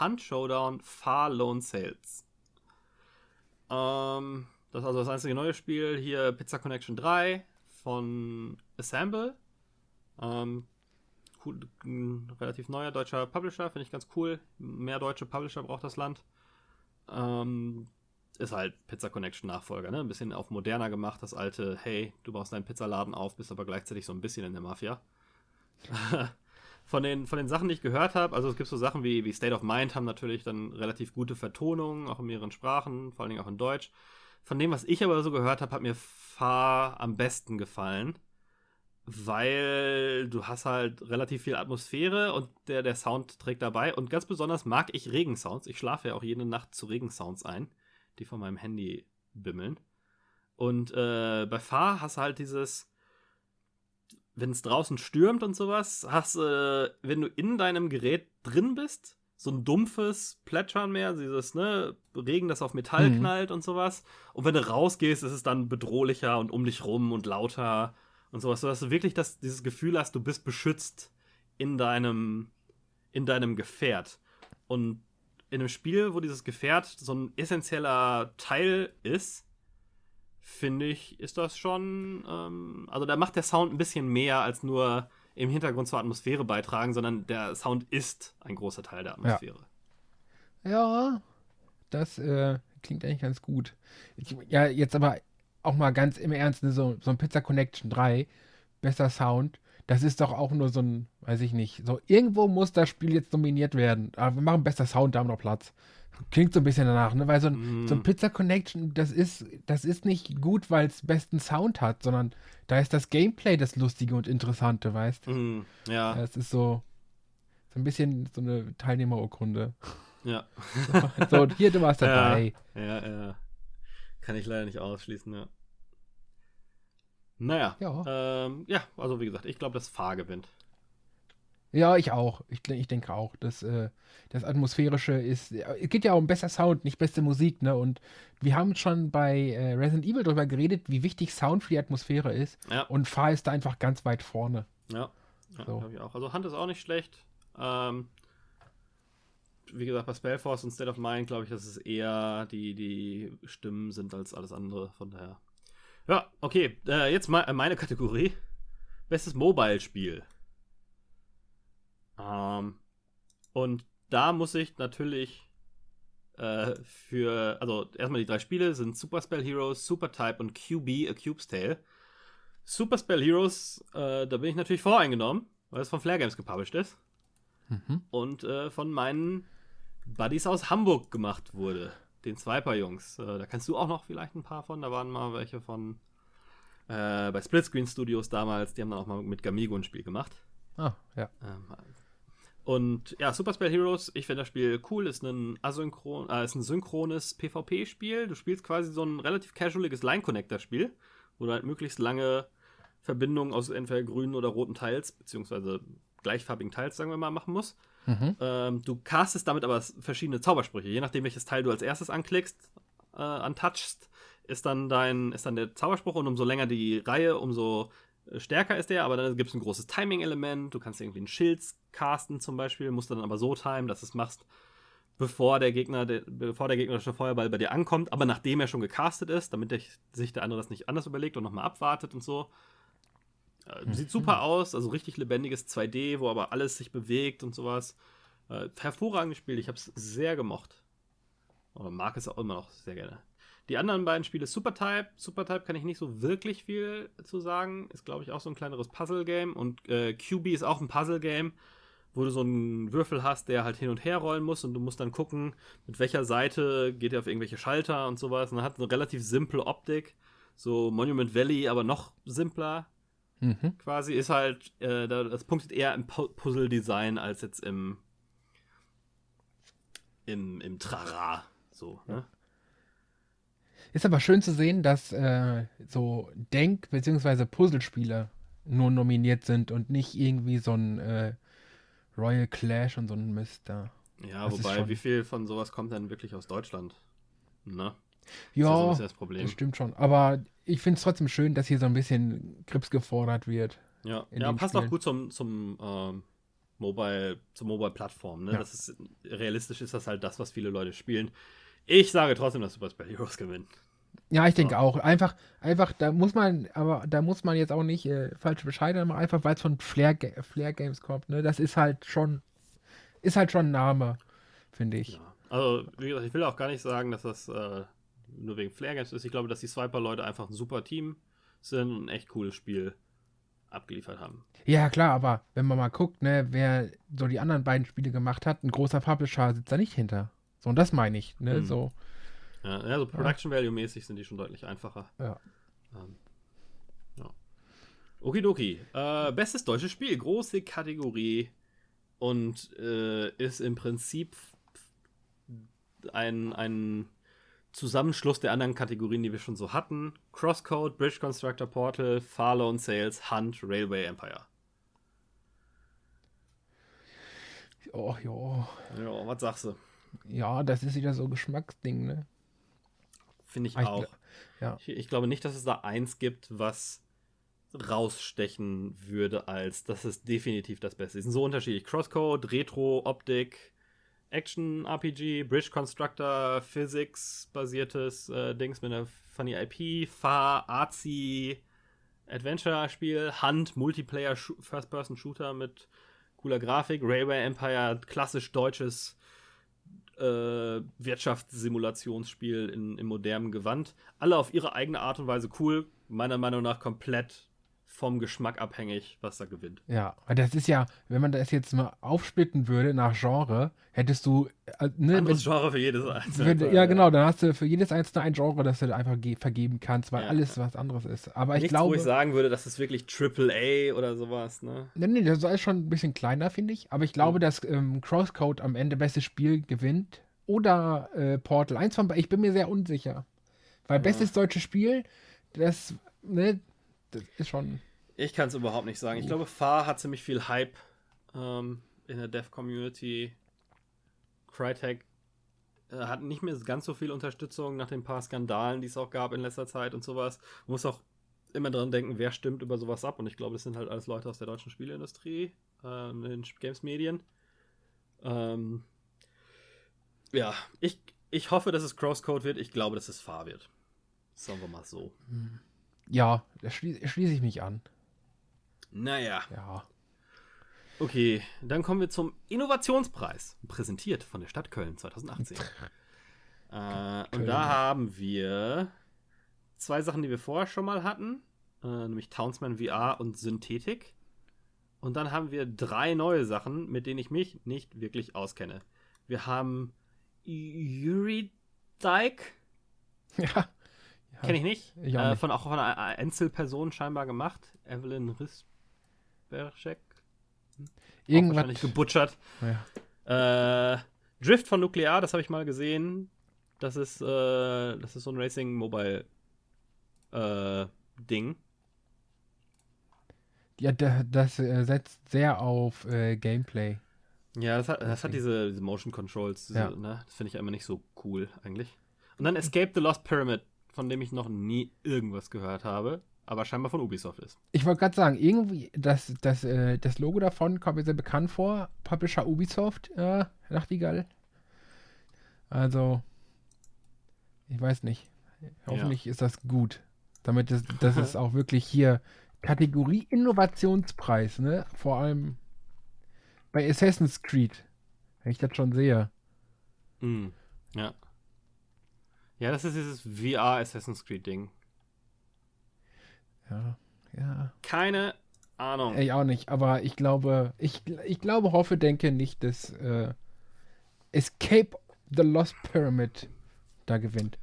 Hunt Showdown, Far Lone Sales. Ähm, das ist also das einzige neue Spiel. Hier Pizza Connection 3 von Assemble. Ähm, cool, ein relativ neuer deutscher Publisher, finde ich ganz cool. Mehr deutsche Publisher braucht das Land. Ähm, ist halt Pizza Connection Nachfolger, ne? Ein bisschen auf moderner gemacht, das alte, hey, du baust deinen Pizzaladen auf, bist aber gleichzeitig so ein bisschen in der Mafia. [LAUGHS] von, den, von den Sachen, die ich gehört habe, also es gibt so Sachen wie, wie State of Mind haben natürlich dann relativ gute Vertonungen, auch in mehreren Sprachen, vor allen Dingen auch in Deutsch. Von dem, was ich aber so gehört habe, hat mir Far am besten gefallen, weil du hast halt relativ viel Atmosphäre und der, der Sound trägt dabei. Und ganz besonders mag ich Regensounds. Ich schlafe ja auch jede Nacht zu Regensounds ein, die von meinem Handy bimmeln. Und äh, bei Far hast du halt dieses, wenn es draußen stürmt und sowas, hast äh, wenn du in deinem Gerät drin bist, so ein dumpfes Plätschern mehr, dieses, ne, Regen, das auf Metall Mhm. knallt und sowas. Und wenn du rausgehst, ist es dann bedrohlicher und um dich rum und lauter und sowas, sodass du wirklich das, dieses Gefühl hast, du bist beschützt in deinem, in deinem Gefährt. Und in einem Spiel, wo dieses Gefährt so ein essentieller Teil ist, finde ich, ist das schon, ähm, also da macht der Sound ein bisschen mehr als nur im Hintergrund zur Atmosphäre beitragen, sondern der Sound ist ein großer Teil der Atmosphäre. Ja, das äh, klingt eigentlich ganz gut. Ich, ja, jetzt aber auch mal ganz im Ernst, ne, so, so ein Pizza Connection 3, besser Sound, das ist doch auch nur so ein, weiß ich nicht, so irgendwo muss das Spiel jetzt nominiert werden. Aber wir machen besser Sound, da haben wir noch Platz. Klingt so ein bisschen danach, ne? Weil so ein, Mm. so ein Pizza Connection, das ist, das ist nicht gut, weil es besten Sound hat, sondern da ist das Gameplay das Lustige und Interessante, weißt du? Mhm, ja, Das ist so, so ein bisschen so eine Teilnehmerurkunde. ja, [LAUGHS] So, und hier, du warst [LAUGHS] Ja. dabei. ja, ja. Kann ich leider nicht ausschließen, ja. Naja, Ja. ähm, ja, also wie gesagt, ich glaube, dass Fahr gewinnt. Ja, ich auch. Ich, ich denke auch. Das, äh, das Atmosphärische ist. Es geht ja um besser Sound, nicht beste Musik, ne? Und wir haben schon bei äh, Resident Evil darüber geredet, wie wichtig Sound für die Atmosphäre ist. Ja. Und Fahr ist da einfach ganz weit vorne. Ja, ja So. glaube ich auch. Also Hand ist auch nicht schlecht. Ähm, wie gesagt, bei Spellforce und State of Mind glaube ich, dass es eher die, die Stimmen sind als alles andere. Von daher. Ja, okay. Äh, jetzt mal meine Kategorie. Bestes Mobile-Spiel. Ähm, und da muss ich natürlich äh, für, also erstmal die drei Spiele sind Super Spell Heroes, Super Type und QB, A Cube's Tale. Super Spell Heroes, äh, da bin ich natürlich voreingenommen, weil es von Flare Games gepublished ist Mhm. und äh, von meinen Buddies aus Hamburg gemacht wurde. Den Swiper-Jungs. Äh, da kannst du auch noch vielleicht ein paar von. Da waren mal welche von äh, bei Splitscreen Studios damals. Die haben dann auch mal mit Gamigo ein Spiel gemacht. Ah, ja. Ähm, und ja, Super Spell Heroes, ich finde das Spiel cool, ist ein, asynchron, äh, ist ein synchrones PvP-Spiel. Du spielst quasi so ein relativ casualiges Line-Connector-Spiel, wo du halt möglichst lange Verbindungen aus entweder grünen oder roten Teils, beziehungsweise gleichfarbigen Teils, sagen wir mal, machen musst. Mhm. Ähm, du castest damit aber verschiedene Zaubersprüche. Je nachdem, welches Teil du als erstes anklickst, äh, antouchst, ist dann dein, ist dann der Zauberspruch und umso länger die Reihe, umso äh, stärker ist der, aber dann gibt es ein großes Timing-Element. Du kannst irgendwie einen Schild casten zum Beispiel, musst du dann aber so timen, dass es machst, bevor der Gegner, der, bevor der gegnerische Feuerball bei dir ankommt, aber nachdem er schon gecastet ist, damit der, sich der andere das nicht anders überlegt und nochmal abwartet und so. Äh, Sieht super aus, also richtig lebendiges 2D, wo aber alles sich bewegt und sowas. Äh, hervorragendes Spiel, ich habe es sehr gemocht. Oder mag es auch immer noch sehr gerne. Die anderen beiden Spiele Supertype. Supertype kann ich nicht so wirklich viel zu sagen. Ist, glaube ich, auch so ein kleineres Puzzle-Game. Und äh, QB ist auch ein Puzzle-Game, wo du so einen Würfel hast, der halt hin und her rollen muss. Und du musst dann gucken, mit welcher Seite geht er auf irgendwelche Schalter und sowas. Und dann hat eine relativ simple Optik. So Monument Valley, aber noch simpler Mhm. quasi ist halt, äh, da- das punktet eher im Pu- Puzzle-Design als jetzt im, im, im Trara, So, ne? Ist aber schön zu sehen, dass äh, so Denk- bzw. Puzzlespiele nur nominiert sind und nicht irgendwie so ein äh, Royal Clash und so ein Mist da. Ja, das wobei, wie viel von sowas kommt denn wirklich aus Deutschland? Ne? Ja, das, das, das, stimmt schon. Aber ich finde es trotzdem schön, dass hier so ein bisschen Grips gefordert wird. Ja, ja passt Spielen. auch gut zum, zum ähm, Mobile, zur Mobile-Plattform. Ne? Ja. Das ist, realistisch ist das halt das, was viele Leute spielen. Ich sage trotzdem, dass Super Spell Heroes gewinnt. Ja, ich denke ja. auch. Einfach, einfach, da muss man, aber da muss man jetzt auch nicht äh, falsch bescheiden machen, einfach weil es von Flair, Flair Games kommt. Ne? Das ist halt schon, ist halt schon ein Name, finde ich. Ja. Also, wie gesagt, ich will auch gar nicht sagen, dass das äh, nur wegen Flair Games ist. Ich glaube, dass die Swiper-Leute einfach ein super Team sind und ein echt cooles Spiel abgeliefert haben. Ja, klar, aber wenn man mal guckt, ne, wer so die anderen beiden Spiele gemacht hat, ein großer Publisher sitzt da nicht hinter. So, und das meine ich, ne, hm. so. Ja, ja so Production Value mäßig sind die schon deutlich einfacher. Ja. Ähm, ja. Okidoki. Äh, bestes deutsches Spiel, große Kategorie und äh, ist im Prinzip ein, ein Zusammenschluss der anderen Kategorien, die wir schon so hatten. Crosscode, Bridge Constructor Portal, Farloan Sales, Hunt, Railway Empire. Oh, ja. Ja, was sagst du? Ja, das ist wieder so Geschmacksding, ne? Finde ich auch. Ich, ja. ich, ich, glaube nicht, dass es da eins gibt, was rausstechen würde, als das ist definitiv das Beste. Die sind so unterschiedlich. Crosscode, Retro, Optik, Action-RPG, Bridge Constructor, Physics-basiertes äh, Dings mit einer funny IP, Fahr, Arzi, Adventure-Spiel, Hunt, Multiplayer, First-Person-Shooter mit cooler Grafik, Railway Empire, klassisch deutsches äh, Wirtschaftssimulationsspiel in, in modernem Gewand. Alle auf ihre eigene Art und Weise cool, meiner Meinung nach komplett vom Geschmack abhängig, was da gewinnt. Ja, das ist ja, wenn man das jetzt mal aufsplitten würde nach Genre, hättest du äh, ne, anderes wenn, Genre für jedes einzelne. Wenn, ja, genau, dann hast du für jedes einzelne ein Genre, das du einfach vergeben kannst, weil ja. alles was anderes ist. Aber Nichts, ich glaube, wo ich sagen würde, das ist wirklich Triple A oder sowas, ne? Nee, nee, das ist schon ein bisschen kleiner, finde ich. Aber ich glaube, mhm. dass ähm, Crosscode am Ende bestes Spiel gewinnt oder äh, Portal. Eins von ich bin mir sehr unsicher. Weil ja. bestes deutsches Spiel, das, ne, das ist schon. Ich kann es überhaupt nicht sagen. Ich glaube, Far hat ziemlich viel Hype ähm, in der Dev-Community. Crytek äh, hat nicht mehr ganz so viel Unterstützung nach den paar Skandalen, die es auch gab in letzter Zeit und sowas. Man muss auch immer dran denken, wer stimmt über sowas ab. Und ich glaube, das sind halt alles Leute aus der deutschen Spieleindustrie, äh, in den Games-Medien. Ähm, ja, ich, ich hoffe, dass es Crosscode wird. Ich glaube, dass es Far wird. Sagen wir mal so. Hm. Ja, da schließe schließ ich mich an. Naja. Ja. Okay, dann kommen wir zum Innovationspreis, präsentiert von der Stadt Köln 2018. äh, und da haben wir zwei Sachen, die wir vorher schon mal hatten, äh, nämlich Townsman VR und Synthetik. Und dann haben wir drei neue Sachen, mit denen ich mich nicht wirklich auskenne. Wir haben Yuri Dyke. [LAUGHS] Ja. Kenne ich nicht. Ich auch äh, Von auch von einer Einzelperson scheinbar gemacht. Evelyn Risberschek. Irgendwas. Wahrscheinlich gebutschert. Ja. Äh, Drift von Nuklear, das habe ich mal gesehen. Das ist, äh, das ist so ein Racing Mobile äh, Ding. Ja, das äh, setzt sehr auf äh, Gameplay. Ja, das hat, das hat diese, diese Motion Controls. Diese, ja. ne? Das finde ich immer nicht so cool eigentlich. Und dann Escape the Lost Pyramid, von dem ich noch nie irgendwas gehört habe, aber scheinbar von Ubisoft ist. Ich wollte gerade sagen, irgendwie, das, das, äh, das Logo davon kommt mir sehr bekannt vor. Publisher Ubisoft, äh, Nachtigall. Also, ich weiß nicht. Hoffentlich ja. ist das gut. Damit das, das ist auch wirklich hier Kategorie Innovationspreis, ne? Vor allem bei Assassin's Creed. Wenn ich das schon sehe. Mm, ja. Ja, das ist dieses VR Assassin's Creed Ding. Ja, ja. Keine Ahnung. Ich auch nicht, aber ich glaube, ich, ich glaube, hoffe, denke nicht, dass äh, Escape the Lost Pyramid da gewinnt.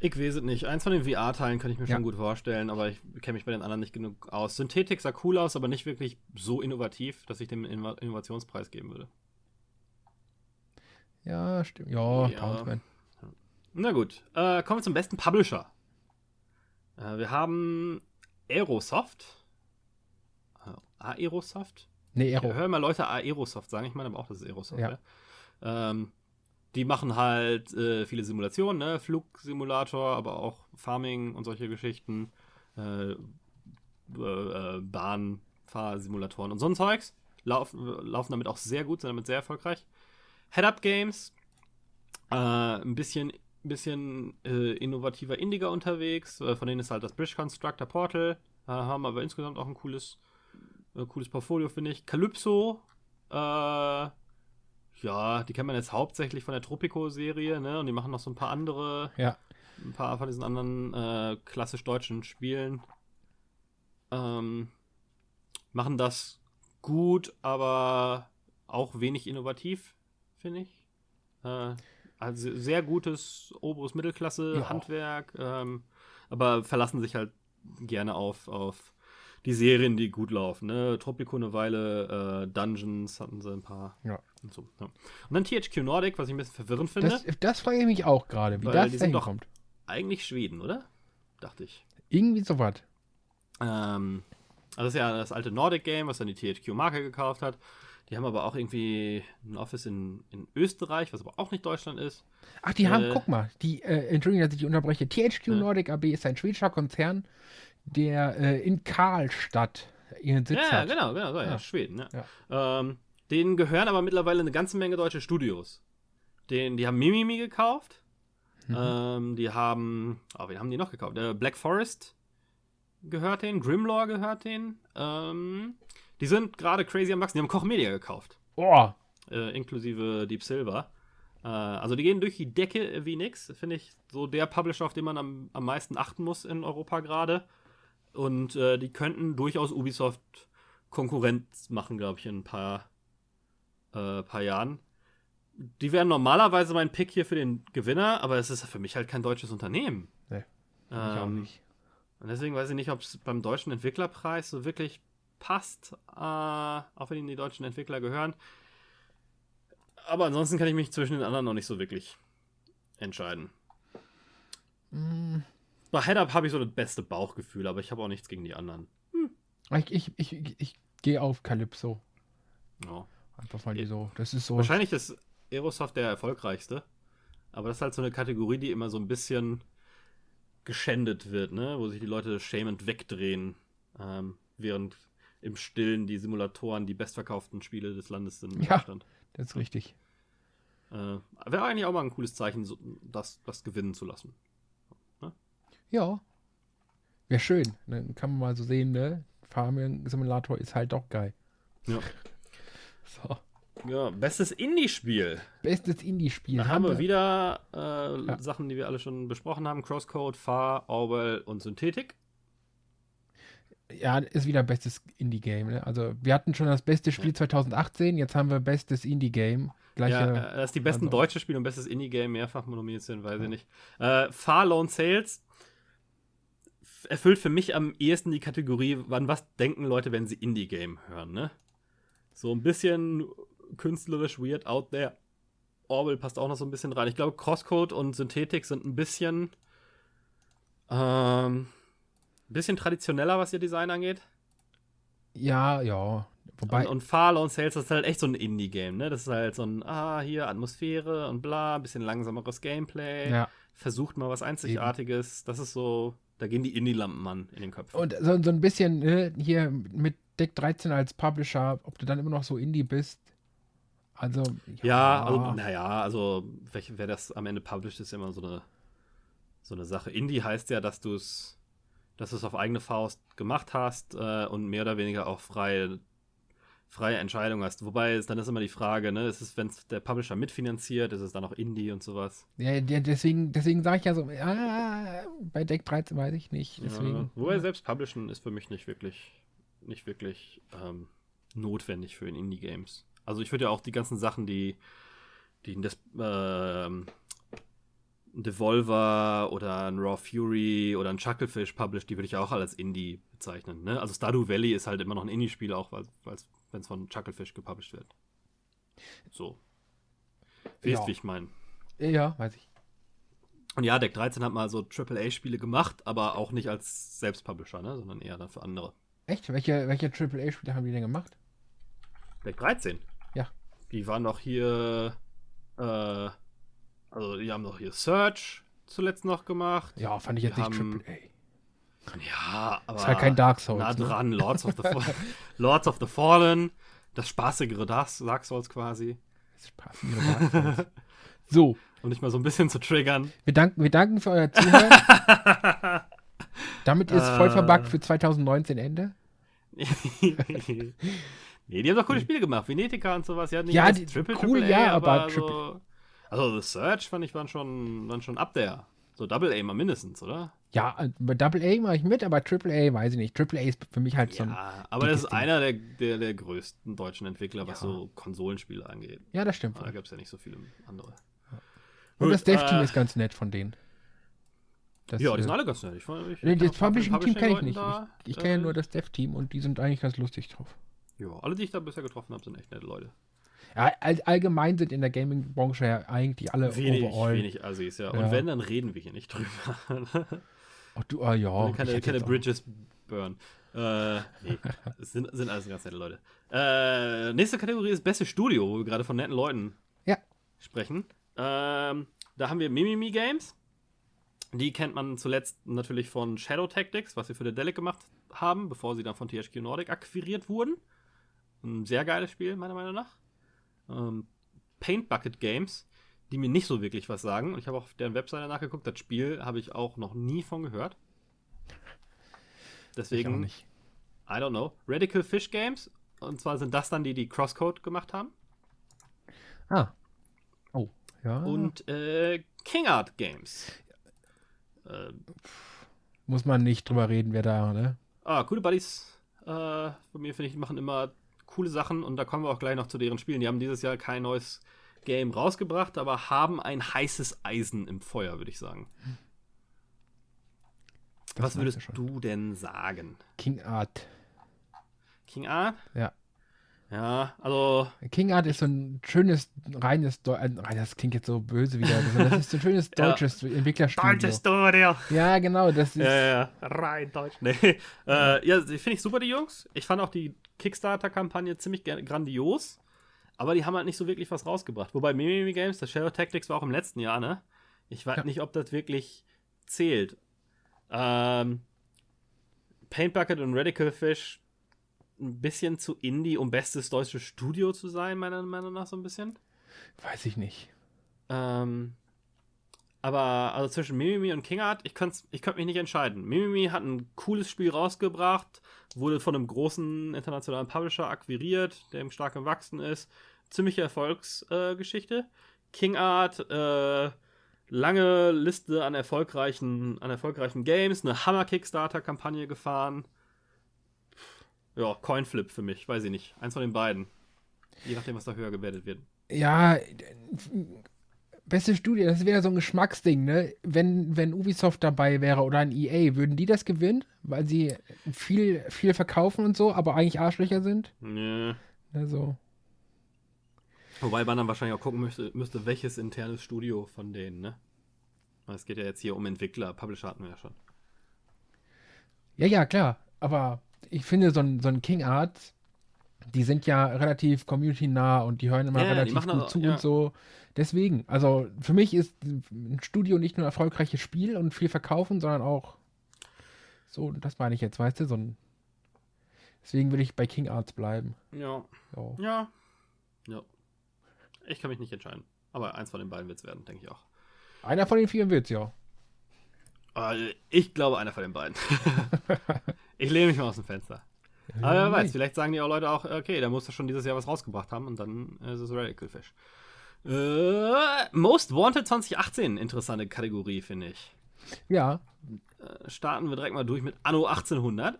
Ich weiß es nicht. Eins von den VR-Teilen kann ich mir ja. schon gut vorstellen, aber ich kenne mich bei den anderen nicht genug aus. Synthetik sah cool aus, aber nicht wirklich so innovativ, dass ich dem einen Innovationspreis geben würde. Ja, stimmt. Ja, ja. Na gut, äh, kommen wir zum besten Publisher. Äh, wir haben Aerosoft. Äh, Aerosoft? Nee, Ich höre immer Leute Aerosoft sagen, ich meine aber auch, das ist Aerosoft. Ja. Ja. Ähm, die machen halt äh, viele Simulationen, ne? Flugsimulator, aber auch Farming und solche Geschichten. Äh, äh, Bahnfahrsimulatoren und so ein Zeugs. Laufen, laufen damit auch sehr gut, sind damit sehr erfolgreich. Head-Up Games, äh, ein bisschen, ein bisschen äh, innovativer Indiger unterwegs. Äh, von denen ist halt das Bridge Constructor Portal. Haben aber insgesamt auch ein cooles, äh, cooles Portfolio, finde ich. Calypso, äh, ja, die kennt man jetzt hauptsächlich von der Tropico-Serie, ne? Und die machen noch so ein paar andere, Ja. ein paar von diesen anderen äh, klassisch deutschen Spielen. Ähm, machen das gut, aber auch wenig innovativ, finde ich. Äh, also sehr gutes oberes Ja. Mittelklasse-Handwerk, ähm, aber verlassen sich halt gerne auf, auf die Serien, die gut laufen. Ne? Tropico eine Weile, äh, Dungeons hatten sie ein paar. Ja. Und, so, ja. und dann THQ Nordic, was ich ein bisschen verwirrend finde. Das, das frage ich mich auch gerade, wie das doch- hinkommt. Eigentlich Schweden, oder? Dachte ich. Irgendwie sowas. Ähm, also das ist ja das alte Nordic Game, was dann die THQ-Marke gekauft hat. Die haben aber auch irgendwie ein Office in, in Österreich, was aber auch nicht Deutschland ist. Ach, die haben, Äh, guck mal, die, äh, Entschuldigung, dass ich dich unterbreche. THQ Ja. Nordic AB ist ein schwedischer Konzern, der äh, in Karlstadt ihren Sitz ja, hat. genau, genau, so, ja, Ja. Schweden, ja. Ja. Ähm, denen gehören aber mittlerweile eine ganze Menge deutsche Studios. Den, die haben Mimimi gekauft. Mhm. Ähm, die haben, oh, wen haben die noch gekauft? Black Forest gehört denen, Grimlore gehört denen. Ähm, die sind gerade crazy am Wachsen. Die haben Koch Media gekauft. Oh, äh, inklusive Deep Silver. Äh, also die gehen durch die Decke wie nix. Finde ich so der Publisher, auf den man am, am meisten achten muss in Europa gerade. Und äh, die könnten durchaus Ubisoft Konkurrenz machen, glaube ich, in ein paar, äh, paar Jahren. Die wären normalerweise mein Pick hier für den Gewinner, aber es ist für mich halt kein deutsches Unternehmen. Nee, ich auch Ähm, nicht. und deswegen weiß ich nicht, ob es beim deutschen Entwicklerpreis so wirklich passt, äh, auch wenn ihnen die deutschen Entwickler gehören. Aber ansonsten kann ich mich zwischen den anderen noch nicht so wirklich entscheiden. Mm, Bei Head-Up habe ich so das beste Bauchgefühl, aber ich habe auch nichts gegen die anderen. Ich, ich, ich, ich, ich gehe auf Calypso. Ja. Einfach weil die so, das ist so. Wahrscheinlich ist Aerosoft der erfolgreichste. Aber das ist halt so eine Kategorie, die immer so ein bisschen geschändet wird, ne? Wo sich die Leute schämend wegdrehen, ähm, während im Stillen die Simulatoren die bestverkauften Spiele des Landes sind in Ja. Deutschland. Das ist richtig. Äh, Wäre eigentlich auch mal ein cooles Zeichen, so, das, das gewinnen zu lassen. Ja. Wäre schön. Dann kann man mal so sehen, ne? Farming Simulator ist halt doch geil. Ja. [LAUGHS] So. Ja, bestes Indie-Spiel. Bestes Indie-Spiel. Da haben wir wieder äh, Ja. Sachen, die wir alle schon besprochen haben: Crosscode, Far, Orwell und Synthetik. Ja, ist wieder bestes Indie-Game. Ne? Also, wir hatten schon das beste Spiel 2018, jetzt haben wir bestes Indie-Game. Ja, äh, dass die besten also- deutsche Spiele und bestes Indie-Game mehrfach nominiert sind, weiß ich nicht. Äh, Far Lone Sales erfüllt für mich am ehesten die Kategorie, wann was denken Leute, wenn sie Indie-Game hören, ne? So ein bisschen künstlerisch weird out there. Orwell passt auch noch so ein bisschen rein. Ich glaube, Crosscode und Synthetik sind ein bisschen ähm, bisschen traditioneller, was ihr Design angeht. ja, ja. Wobei, Und, und Far Lone Sales das ist halt echt so ein Indie-Game, ne? Das ist halt so ein, ah, hier Atmosphäre und bla, bisschen langsameres Gameplay. ja. Versucht mal was Einzigartiges. Das ist so, da gehen die Indie-Lampen an in den Köpfen. Und so, so ein bisschen ne, hier mit Deck 13 als Publisher, ob du dann immer noch so Indie bist. Also, ja, also, naja, also, wer das am Ende published, ist ja immer so eine, so eine Sache. Indie heißt ja, dass du es dass du es auf eigene Faust gemacht hast äh, und mehr oder weniger auch freie, freie Entscheidung hast. Wobei, dann ist immer die Frage, ne, ist es, wenn es der Publisher mitfinanziert, ist es dann auch Indie und sowas? Ja, ja, deswegen, deswegen sage ich ja so, ah, bei Deck 13 weiß ich nicht. Deswegen. Ja, wobei selbst Publishen ist für mich nicht wirklich, nicht wirklich ähm, notwendig für in Indie-Games. Also ich würde ja auch die ganzen Sachen, die, die das, ähm, ein Devolver oder ein Raw Fury oder ein Chucklefish published, die würde ich auch als Indie bezeichnen. Ne? Also Stardew Valley ist halt immer noch ein Indie-Spiel, auch wenn es von Chucklefish gepublished wird. So. Wisst, Ja. wie ich meine. Ja, weiß ich. Und ja, Deck 13 hat mal so AAA-Spiele gemacht, aber auch nicht als Selbstpublisher, ne? sondern eher dann für andere. Echt? Welche, welche AAA-Spiele haben die denn gemacht? Deck 13? Ja. Die waren doch hier. Äh, also, die haben doch hier Search zuletzt noch gemacht. Ja, fand ich jetzt Die nicht haben- AAA. Ja, aber. Ist halt kein Dark Souls. Nah ne? dran, Lords of the, [LAUGHS] Lords of the Fallen. Das spaßigere Dark Souls quasi. Spaß, ihre Dark Souls. so, Um dich mal so ein bisschen zu triggern. wir danken, wir danken für euer Zuhören. [LAUGHS] Damit ist voll Äh. verbuggt für 2019 Ende. [LAUGHS] nee, die haben doch coole Spiele gemacht. Venetica und sowas. Ja, nicht Ja, die- Triple, cool, Triple ja, A, aber so, Also, The Search fand ich waren schon, waren schon up there. So Double A mal mindestens, oder? Ja, äh, bei Double A mache ich mit, aber Triple A weiß ich nicht. Triple A ist für mich halt so ein. Ja, aber das ist Ding. einer der, der, der größten deutschen Entwickler, was Ja. so Konsolenspiele angeht. Ja, das stimmt. Da voll. gibt es ja nicht so viele andere. Und das Dev-Team äh, ist ganz nett von denen. Das, ja, die sind äh, alle ganz nett. Ich, ich, nee, das Publishing-Team kenne ich nicht. da. Ich, ich kenne ja Äh, nur das Dev-Team und die sind eigentlich ganz lustig drauf. Ja, alle, die ich da bisher getroffen habe, sind echt nette Leute. Ja, all, allgemein sind in der Gaming-Branche ja eigentlich alle Wenig, overall. wenig Assis, ja. Ja. Und wenn, dann reden wir hier nicht drüber. Ach du, ah, ja. Keine keine Bridges burn. Äh, nee, es sind, sind alles ganz nette Leute. Äh, nächste Kategorie ist Beste Studio, wo wir gerade von netten Leuten Ja. sprechen. Ähm, da haben wir Mimimi Games. Die kennt man zuletzt natürlich von Shadow Tactics, was sie für Delic gemacht haben, bevor sie dann von THQ Nordic akquiriert wurden. Ein sehr geiles Spiel, meiner Meinung nach. Ähm, Paint Bucket Games, die mir nicht so wirklich was sagen. Und ich habe auch auf deren Webseite nachgeguckt. Das Spiel habe ich auch noch nie von gehört. Ich auch Deswegen, nicht. I don't know. Radical Fish Games. Und zwar sind das dann die, die Crosscode gemacht haben. Ah. Oh, ja. Und äh, King Art Games. Äh, Muss man nicht drüber reden, wer da, ne? ah, coole Buddies. Äh, von mir finde ich, die machen immer coole Sachen. Und da kommen wir auch gleich noch zu deren Spielen. Die haben dieses Jahr kein neues Game rausgebracht, aber haben ein heißes Eisen im Feuer, würde ich sagen. Das Was würdest du denn sagen? King Art. King Art? Ja. Ja, also King Art ist so ein schönes, reines, Deu äh, das klingt jetzt so böse wieder. Das ist so ein schönes [LAUGHS] Ja. deutsches Entwicklerstudio. Studio. Ja, genau, das ist. Ja, ja, ja, rein deutsch. Nee. [LAUGHS] Äh, ja, finde ich super, die Jungs. Ich fand auch die Kickstarter-Kampagne ziemlich grandios. Aber die haben halt nicht so wirklich was rausgebracht. Wobei Mimimi Games, das Shadow Tactics war auch im letzten Jahr, ne? Ich weiß Ja. nicht, ob das wirklich zählt. Ähm, Paint Bucket und Radical Fish ein bisschen zu Indie, um bestes deutsches Studio zu sein, meiner Meinung nach so ein bisschen. Weiß ich nicht. Ähm, aber also zwischen Mimimi und King Art, ich könnte ich könnt mich nicht entscheiden. Mimimi hat ein cooles Spiel rausgebracht, wurde von einem großen internationalen Publisher akquiriert, der eben stark im Wachsen ist. Ziemliche Erfolgsgeschichte. Äh, Geschichte. King Art, äh, lange Liste an erfolgreichen, an erfolgreichen Games, eine Hammer-Kickstarter-Kampagne gefahren. Ja, Coinflip für mich, weiß ich nicht. Eins von den beiden. Je nachdem, was da höher gewertet wird. Ja, beste Studio, das wäre so ein Geschmacksding, ne? Wenn, wenn Ubisoft dabei wäre oder ein EA, würden die das gewinnen? Weil sie viel, viel verkaufen und so, aber eigentlich Arschlöcher sind? Nö. Also, Wobei man dann wahrscheinlich auch gucken müsste, müsste, welches internes Studio von denen, ne? Weil Es geht ja jetzt hier um Entwickler, Publisher hatten wir ja schon. ja, ja, klar. Aber ich finde, so ein, so ein King Art, die sind ja relativ community-nah und die hören immer Ja, relativ gut auch- zu ja. und so. Deswegen, also für mich ist ein Studio nicht nur ein erfolgreiches Spiel und viel verkaufen, sondern auch so, das meine ich jetzt, weißt du, so ein. Deswegen würde ich bei King Arts bleiben. Ja. So. Ja. Ja. Ich kann mich nicht entscheiden. Aber eins von den beiden wird es werden, denke ich auch. Einer von den vier wird's ja. Äh, Ich glaube, einer von den beiden. [LAUGHS] ich lehne mich mal aus dem Fenster. Aber wer weiß, vielleicht sagen die auch Leute auch, okay, da muss er schon dieses Jahr was rausgebracht haben und dann ist es Radical Fish. Äh, Most Wanted 2018, interessante Kategorie, finde ich. Ja, Äh, starten wir direkt mal durch mit Anno 1800.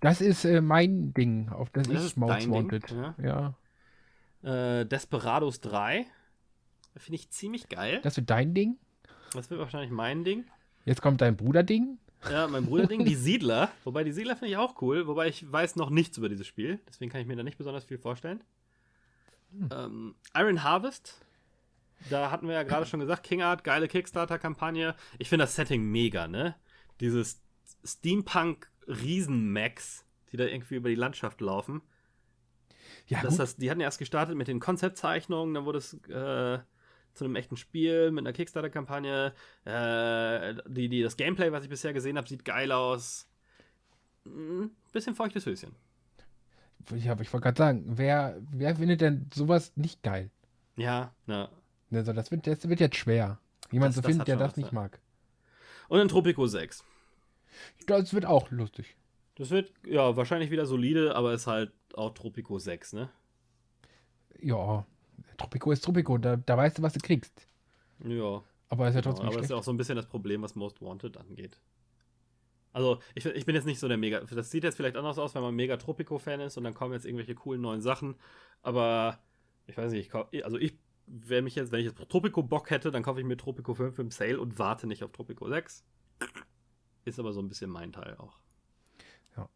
das ist äh, mein Ding, auf das, Das ich ist Most dein Ding, Wanted. ja. ja. Äh, Desperados 3. Finde ich ziemlich geil. Das wird dein Ding. Das wird wahrscheinlich mein Ding. Jetzt kommt dein Bruder-Ding. Ja, mein Bruder-Ding. Die Siedler. Wobei, die Siedler finde ich auch cool. Wobei ich weiß noch nichts über dieses Spiel. Deswegen kann ich mir da nicht besonders viel vorstellen. Hm. Ähm, Iron Harvest. da hatten wir ja gerade schon gesagt, King Art, geile Kickstarter-Kampagne. Ich finde das Setting mega, ne? Dieses Steampunk-Riesen-Max, die da irgendwie über die Landschaft laufen. Ja, das, die hatten erst gestartet mit den Konzeptzeichnungen, dann wurde es äh, zu einem echten Spiel mit einer Kickstarter-Kampagne. Äh, die, die, das Gameplay, was ich bisher gesehen habe, sieht geil aus. Ein bisschen feuchtes Höschen. Ich, ich wollte gerade sagen, wer, wer findet denn sowas nicht geil? Ja, ja. Also das wird, das wird jetzt schwer. Jemand zu finden, der das was, nicht ja. mag. Und in Tropico 6. Das wird auch lustig. Das wird, ja, wahrscheinlich wieder solide, aber ist halt auch Tropico 6, ne? Ja, Tropico ist Tropico, da, da weißt du, was du kriegst. Ja. Aber ist ja trotzdem genau, Aber ist ja auch so ein bisschen das Problem, was Most Wanted angeht. Also, ich, ich bin jetzt nicht so der Mega. Das sieht jetzt vielleicht anders aus, wenn man mega Tropico-Fan ist und dann kommen jetzt irgendwelche coolen neuen Sachen. Aber ich weiß nicht, ich also ich, wenn mich jetzt, wenn ich jetzt Tropico Bock hätte, dann kaufe ich mir Tropico 5 im Sale und warte nicht auf Tropico 6. Ist aber so ein bisschen mein Teil auch. Ja.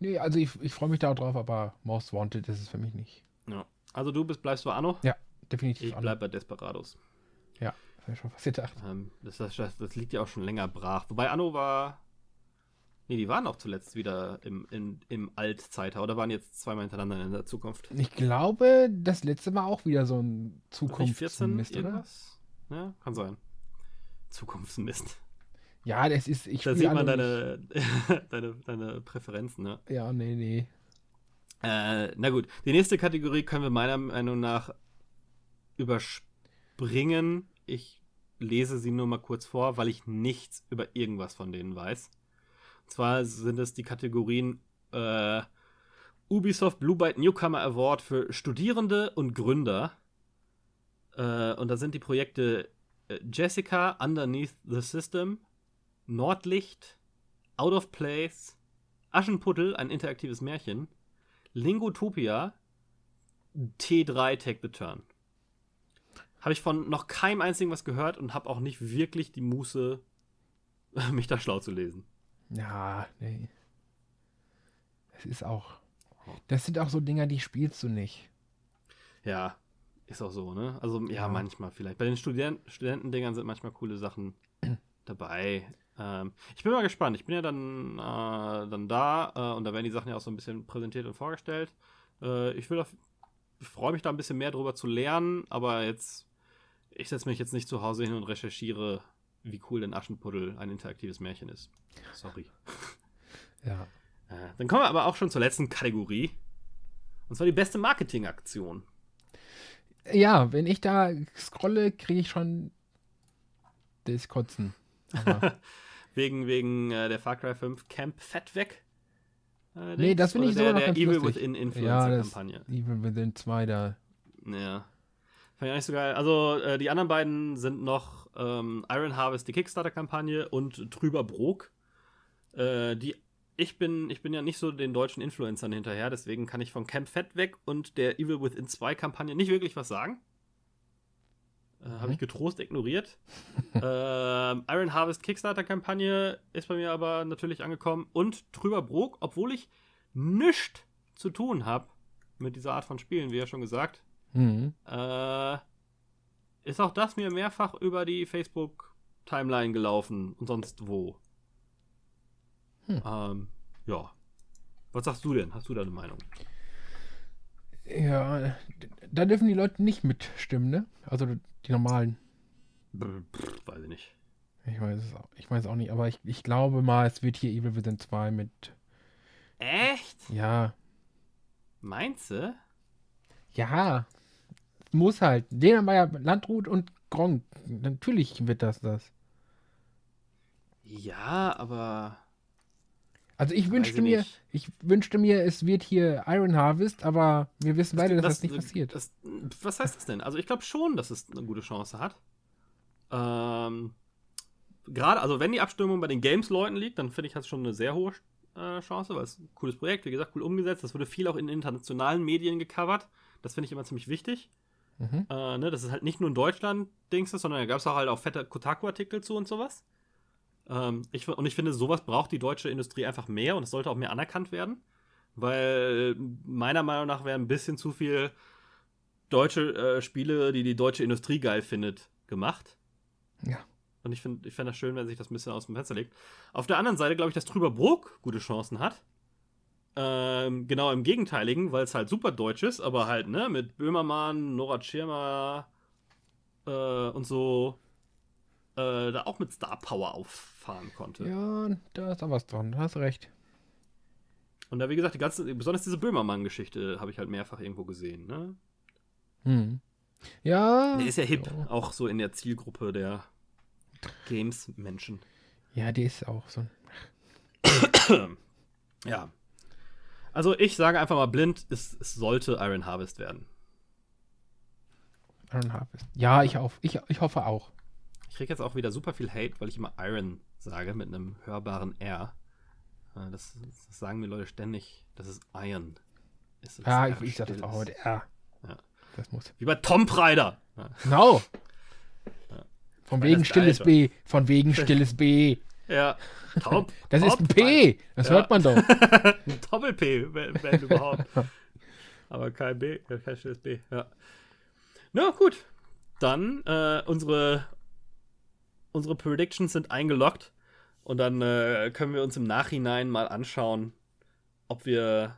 Nee, also ich, ich freue mich da drauf, aber Most Wanted ist es für mich nicht. Ja. Also du bist, bleibst bei Anno? Ja, definitiv. Ich bleib bei Desperados. Ja, das ich schon fast gedacht. Ähm, das, das, das, liegt ja auch schon länger brach. Wobei Anno war. Nee, die waren auch zuletzt wieder im, in, im Altzeitalter oder waren jetzt zweimal hintereinander in der Zukunft? Ich glaube, das letzte Mal auch wieder so ein Zukunftsmist, oder? Ja, kann sein. Zukunftsmist. Ja, das ist. Ich da sieht man deine, [LAUGHS] deine, deine Präferenzen, ne? Ja, nee, nee. Äh, na gut, die nächste Kategorie können wir meiner Meinung nach überspringen. Ich lese sie nur mal kurz vor, weil ich nichts über irgendwas von denen weiß. Und zwar sind es die Kategorien äh, Ubisoft Blue Byte Newcomer Award für Studierende und Gründer. Äh, und da sind die Projekte äh, Jessica Underneath the System, Nordlicht, Out of Place, Aschenputtel, ein interaktives Märchen, Lingotopia, T3 Take the Turn. Habe ich von noch keinem einzigen was gehört und habe auch nicht wirklich die Muße, [LAUGHS] mich da schlau zu lesen. Ja, nee. Es ist auch. Das sind auch so Dinger, die spielst du nicht. Ja, ist auch so, ne? Also, ja, ja. manchmal vielleicht. Bei den Student Studentendingern sind manchmal coole Sachen [CLEARS THROAT] dabei. Ähm, ich bin mal gespannt. Ich bin ja dann, äh, dann da äh, und da werden die Sachen ja auch so ein bisschen präsentiert und vorgestellt. Äh, ich will freue mich da ein bisschen mehr drüber zu lernen, aber jetzt, ich setze mich jetzt nicht zu Hause hin und recherchiere, wie cool denn Aschenpuddel ein interaktives Märchen ist. Sorry. [LAUGHS] Ja. Äh, dann kommen wir aber auch schon zur letzten Kategorie. Und zwar die beste Marketingaktion. Ja, wenn ich da scrolle, kriege ich schon das Kotzen. [LAUGHS] wegen wegen äh, der Far Cry 5 Camp Fett weg. Äh, nee, das finde ich sogar noch der Evil lustig. Within Influencer-Kampagne. Ja, Evil Within 2 da. Ja. Fand ich nicht so geil. Also, äh, die anderen beiden sind noch ähm, Iron Harvest, die Kickstarter-Kampagne, und Trüber Brok. Äh, die, ich bin, ich bin ja nicht so den deutschen Influencern hinterher, deswegen kann ich von Camp Fett weg und der Evil Within 2 Kampagne nicht wirklich was sagen. Äh, Habe ich mhm. getrost ignoriert. [LAUGHS] ähm, Iron Harvest Kickstarter-Kampagne ist bei mir aber natürlich angekommen. Und Trüber Brok, obwohl ich nichts zu tun habe mit dieser Art von Spielen, wie ja schon gesagt, mhm. äh, ist auch das mir mehrfach über die Facebook-Timeline gelaufen und sonst wo. Hm. Ähm, ja. Was sagst du denn? Hast du da eine Meinung? Ja, da dürfen die Leute nicht mitstimmen, ne? Also die normalen. Pff, weiß ich nicht. Ich weiß es auch, ich weiß auch nicht, aber ich, ich glaube mal, es wird hier Evil Within 2 mit. Echt? Ja. Meinst du? Ja. Muss halt. Dänemeyer, Landrut und Gronk. Natürlich wird das das. Ja, aber. Also ich wünschte mir, nicht. ich wünschte mir, es wird hier Iron Harvest, aber wir wissen beide, dass das, nicht passiert. Das, was heißt das denn? Also ich glaube schon, dass es eine gute Chance hat. Ähm, Gerade, also wenn die Abstimmung bei den Games-Leuten liegt, dann finde ich das schon eine sehr hohe äh, Chance, weil es ein cooles Projekt, wie gesagt, cool umgesetzt. Das wurde viel auch in internationalen Medien gecovert. Das finde ich immer ziemlich wichtig. Mhm. Äh, ne, das ist halt nicht nur in Deutschland Dings, sondern da gab es auch halt auch fette Kotaku-Artikel zu und sowas. Ähm, ich, und ich finde, sowas braucht die deutsche Industrie einfach mehr und es sollte auch mehr anerkannt werden. Weil meiner Meinung nach wäre ein bisschen zu viel deutsche äh, Spiele, die die deutsche Industrie geil findet, gemacht. Ja. Und ich finde ich find das schön, wenn sich das ein bisschen aus dem Fenster legt. Auf der anderen Seite glaube ich, dass Trüberbrook gute Chancen hat. Ähm, genau im Gegenteiligen, weil es halt super deutsch ist, aber halt, ne, mit Böhmermann, Nora Tschirmer äh, und so äh, da auch mit Star Power auffahren konnte. Ja, da ist auch was dran, da hast recht. Und da, wie gesagt, die ganze, besonders diese Böhmermann-Geschichte habe ich halt mehrfach irgendwo gesehen, ne? Hm. Ja. Der ist ja hip, so. auch so in der Zielgruppe der Games-Menschen. Ja, die ist auch so. [COUGHS] ja. Also ich sage einfach mal blind, es, es sollte Iron Harvest werden. Iron Harvest. Ja, ich, auf, ich, ich hoffe auch. Ich kriege jetzt auch wieder super viel Hate, weil ich immer Iron sage mit einem hörbaren R. Äh, das, das sagen mir Leute ständig, das ist Iron. Ist ja, ich, ich sage das auch heute R. Ja. Das muss. Wie bei Tom Preider. Ja. Genau. Ja. Von wegen stilles B. Von wegen stilles B. Ja. Top. [LAUGHS] Das Top ist ein P. Das hört man doch. [LAUGHS] ein Doppel-P, wenn, wenn überhaupt. [LAUGHS] Aber kein B, kein stilles B. Ja. Na gut. Dann äh, unsere unsere Predictions sind eingeloggt und dann äh, können wir uns im Nachhinein mal anschauen, ob wir,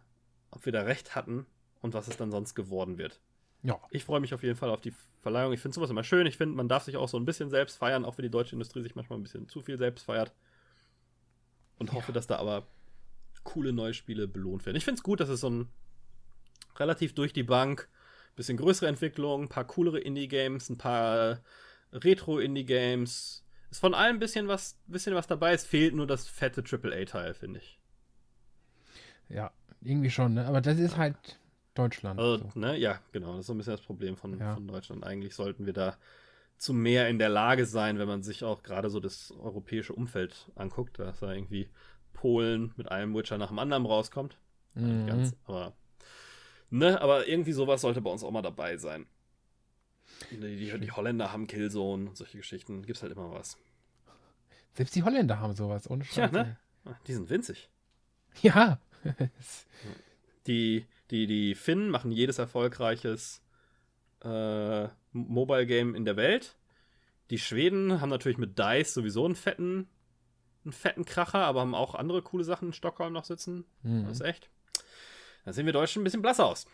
ob wir da recht hatten und was es dann sonst geworden wird. Ja. Ich freue mich auf jeden Fall auf die Verleihung. Ich finde sowas immer schön. Ich finde, man darf sich auch so ein bisschen selbst feiern, auch wenn die deutsche Industrie sich manchmal ein bisschen zu viel selbst feiert. Und hoffe, ja. dass da aber coole neue Spiele belohnt werden. Ich finde es gut, dass es so ein relativ durch die Bank, bisschen größere Entwicklung, ein paar coolere Indie-Games, ein paar Retro-Indie-Games, ist von allem ein bisschen was, bisschen was dabei. Es fehlt nur das fette AAA-Teil, finde ich. Ja, irgendwie schon, ne? Aber das ist halt Deutschland. Also, so. ne? Ja, genau. Das ist so ein bisschen das Problem von, ja. von Deutschland. Eigentlich sollten wir da zu mehr in der Lage sein, wenn man sich auch gerade so das europäische Umfeld anguckt, dass da irgendwie Polen mit einem Witcher nach dem anderen rauskommt. Mhm. Ganz, aber, ne, aber irgendwie sowas sollte bei uns auch mal dabei sein. Die, die, die Holländer haben Killzone und solche Geschichten. Gibt's halt immer was. Selbst die Holländer haben sowas, ohne Scheiße. Ja, ne? Die sind winzig. Ja. [LAUGHS] die, die, die Finnen machen jedes erfolgreiches äh, Mobile Game in der Welt. Die Schweden haben natürlich mit DICE sowieso einen fetten, einen fetten Kracher, aber haben auch andere coole Sachen in Stockholm noch sitzen. Mhm. Das ist echt. Da sehen wir Deutschen ein bisschen blass aus.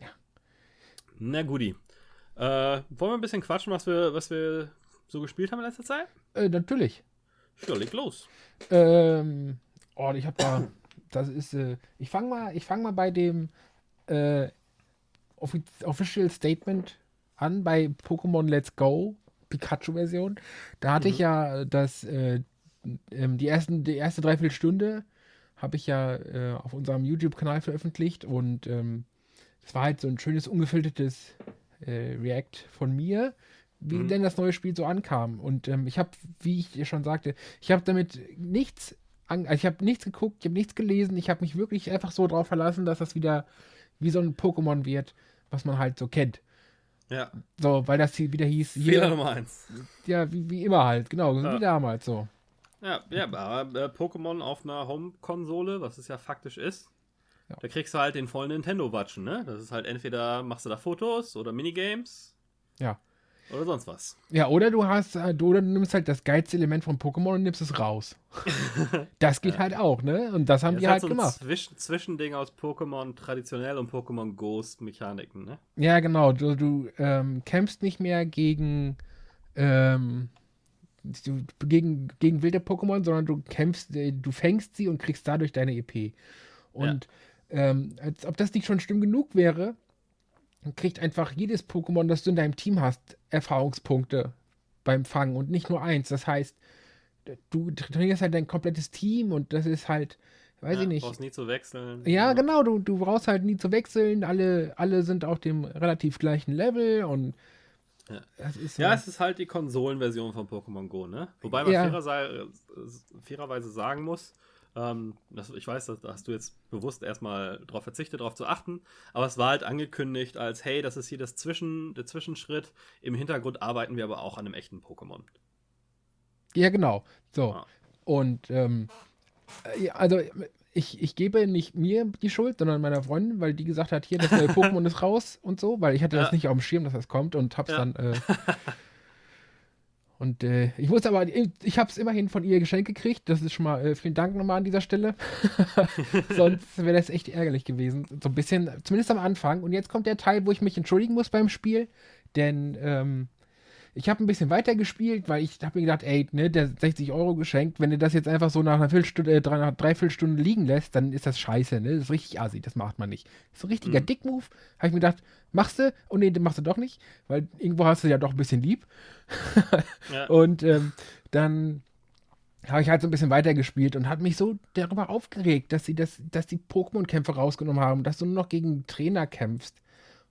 Ja. Na guti. Äh, wollen wir ein bisschen quatschen, was wir, was wir so gespielt haben in letzter Zeit? Äh, natürlich. Ja, leg los. Ähm, oh, ich hab da, das ist, äh, ich fange mal, ich fange mal bei dem äh, Official Statement an, bei Pokémon Let's Go, Pikachu-Version. Da hatte mhm. ich ja das, äh, ähm, die, ersten, die erste Dreiviertelstunde habe ich ja äh, auf unserem YouTube-Kanal veröffentlicht und ähm, es war halt so ein schönes, ungefiltertes äh, React von mir, wie mhm. denn das neue Spiel so ankam. Und ähm, ich habe, wie ich dir schon sagte, ich habe damit nichts, an, also ich habe nichts geguckt, ich habe nichts gelesen, ich habe mich wirklich einfach so drauf verlassen, dass das wieder wie so ein Pokémon wird, was man halt so kennt. Ja. So, weil das hier wieder hieß. Fehler Nummer eins. Ja, wie, wie immer halt, genau, ja. wie damals so. Ja, ja aber äh, Pokémon auf einer Home-Konsole, was es ja faktisch ist, ja. Da kriegst du halt den vollen Nintendo-Watschen, ne? Das ist halt entweder machst du da Fotos oder Minigames. Ja. Oder sonst was. Ja, oder du hast, oder du nimmst halt das geilste Element von Pokémon und nimmst es raus. [LAUGHS] das geht ja. halt auch, ne? Und das haben ja, die halt, halt so gemacht. Zwischen, Zwischending aus Pokémon traditionell und Pokémon Ghost Mechaniken, ne? Ja, genau. Du, du ähm, kämpfst nicht mehr gegen, ähm, du, gegen, gegen wilde Pokémon, sondern du kämpfst, äh, du fängst sie und kriegst dadurch deine EP. Und ja. Ähm, als ob das nicht schon schlimm genug wäre, kriegt einfach jedes Pokémon, das du in deinem Team hast, Erfahrungspunkte beim Fangen und nicht nur eins. Das heißt, du trainierst halt dein komplettes Team und das ist halt, weiß ja, ich nicht. Du brauchst nie zu wechseln. Ja, genau, du, du brauchst halt nie zu wechseln. Alle, alle sind auf dem relativ gleichen Level und ja. So ja, es ist halt die Konsolenversion von Pokémon Go, ne? Wobei man fairerweise, fairerweise sagen muss, ähm, das, ich weiß, da hast du jetzt bewusst erstmal darauf verzichtet, darauf zu achten, aber es war halt angekündigt als, hey, das ist hier das Zwischen, der Zwischenschritt. Im Hintergrund arbeiten wir aber auch an einem echten Pokémon. Ja, genau. So. Ja. Und ähm, Äh, also ich, ich gebe nicht mir die Schuld, sondern meiner Freundin, weil die gesagt hat, hier, das neue [LAUGHS] Pokémon ist raus und so, weil ich hatte ja. das nicht auf dem Schirm, dass das kommt und hab's ja. dann. Äh, [LAUGHS] und äh, ich muss aber, ich habe es immerhin von ihr geschenkt gekriegt. Das ist schon mal, äh, vielen Dank nochmal an dieser Stelle. [LAUGHS] Sonst wäre das echt ärgerlich gewesen. So ein bisschen, zumindest am Anfang. Und jetzt kommt der Teil, wo ich mich entschuldigen muss beim Spiel. Denn ähm, ich habe ein bisschen weiter gespielt, weil ich habe mir gedacht, ey, ne, der 60 Euro geschenkt, wenn du das jetzt einfach so nach einer Viertelstunde, äh, drei, nach Dreiviertelstunde liegen lässt, dann ist das scheiße, ne? Das ist richtig assi, das macht man nicht. Das ist ein richtiger mhm. Dickmove. Habe ich mir gedacht, machst du? Und nee, den machst du doch nicht, weil irgendwo hast du ja doch ein bisschen lieb. ja. [LAUGHS] Und ähm, dann habe ich halt so ein bisschen weitergespielt und hat mich so darüber aufgeregt, dass sie das, dass die Pokémon-Kämpfe rausgenommen haben, dass du nur noch gegen Trainer kämpfst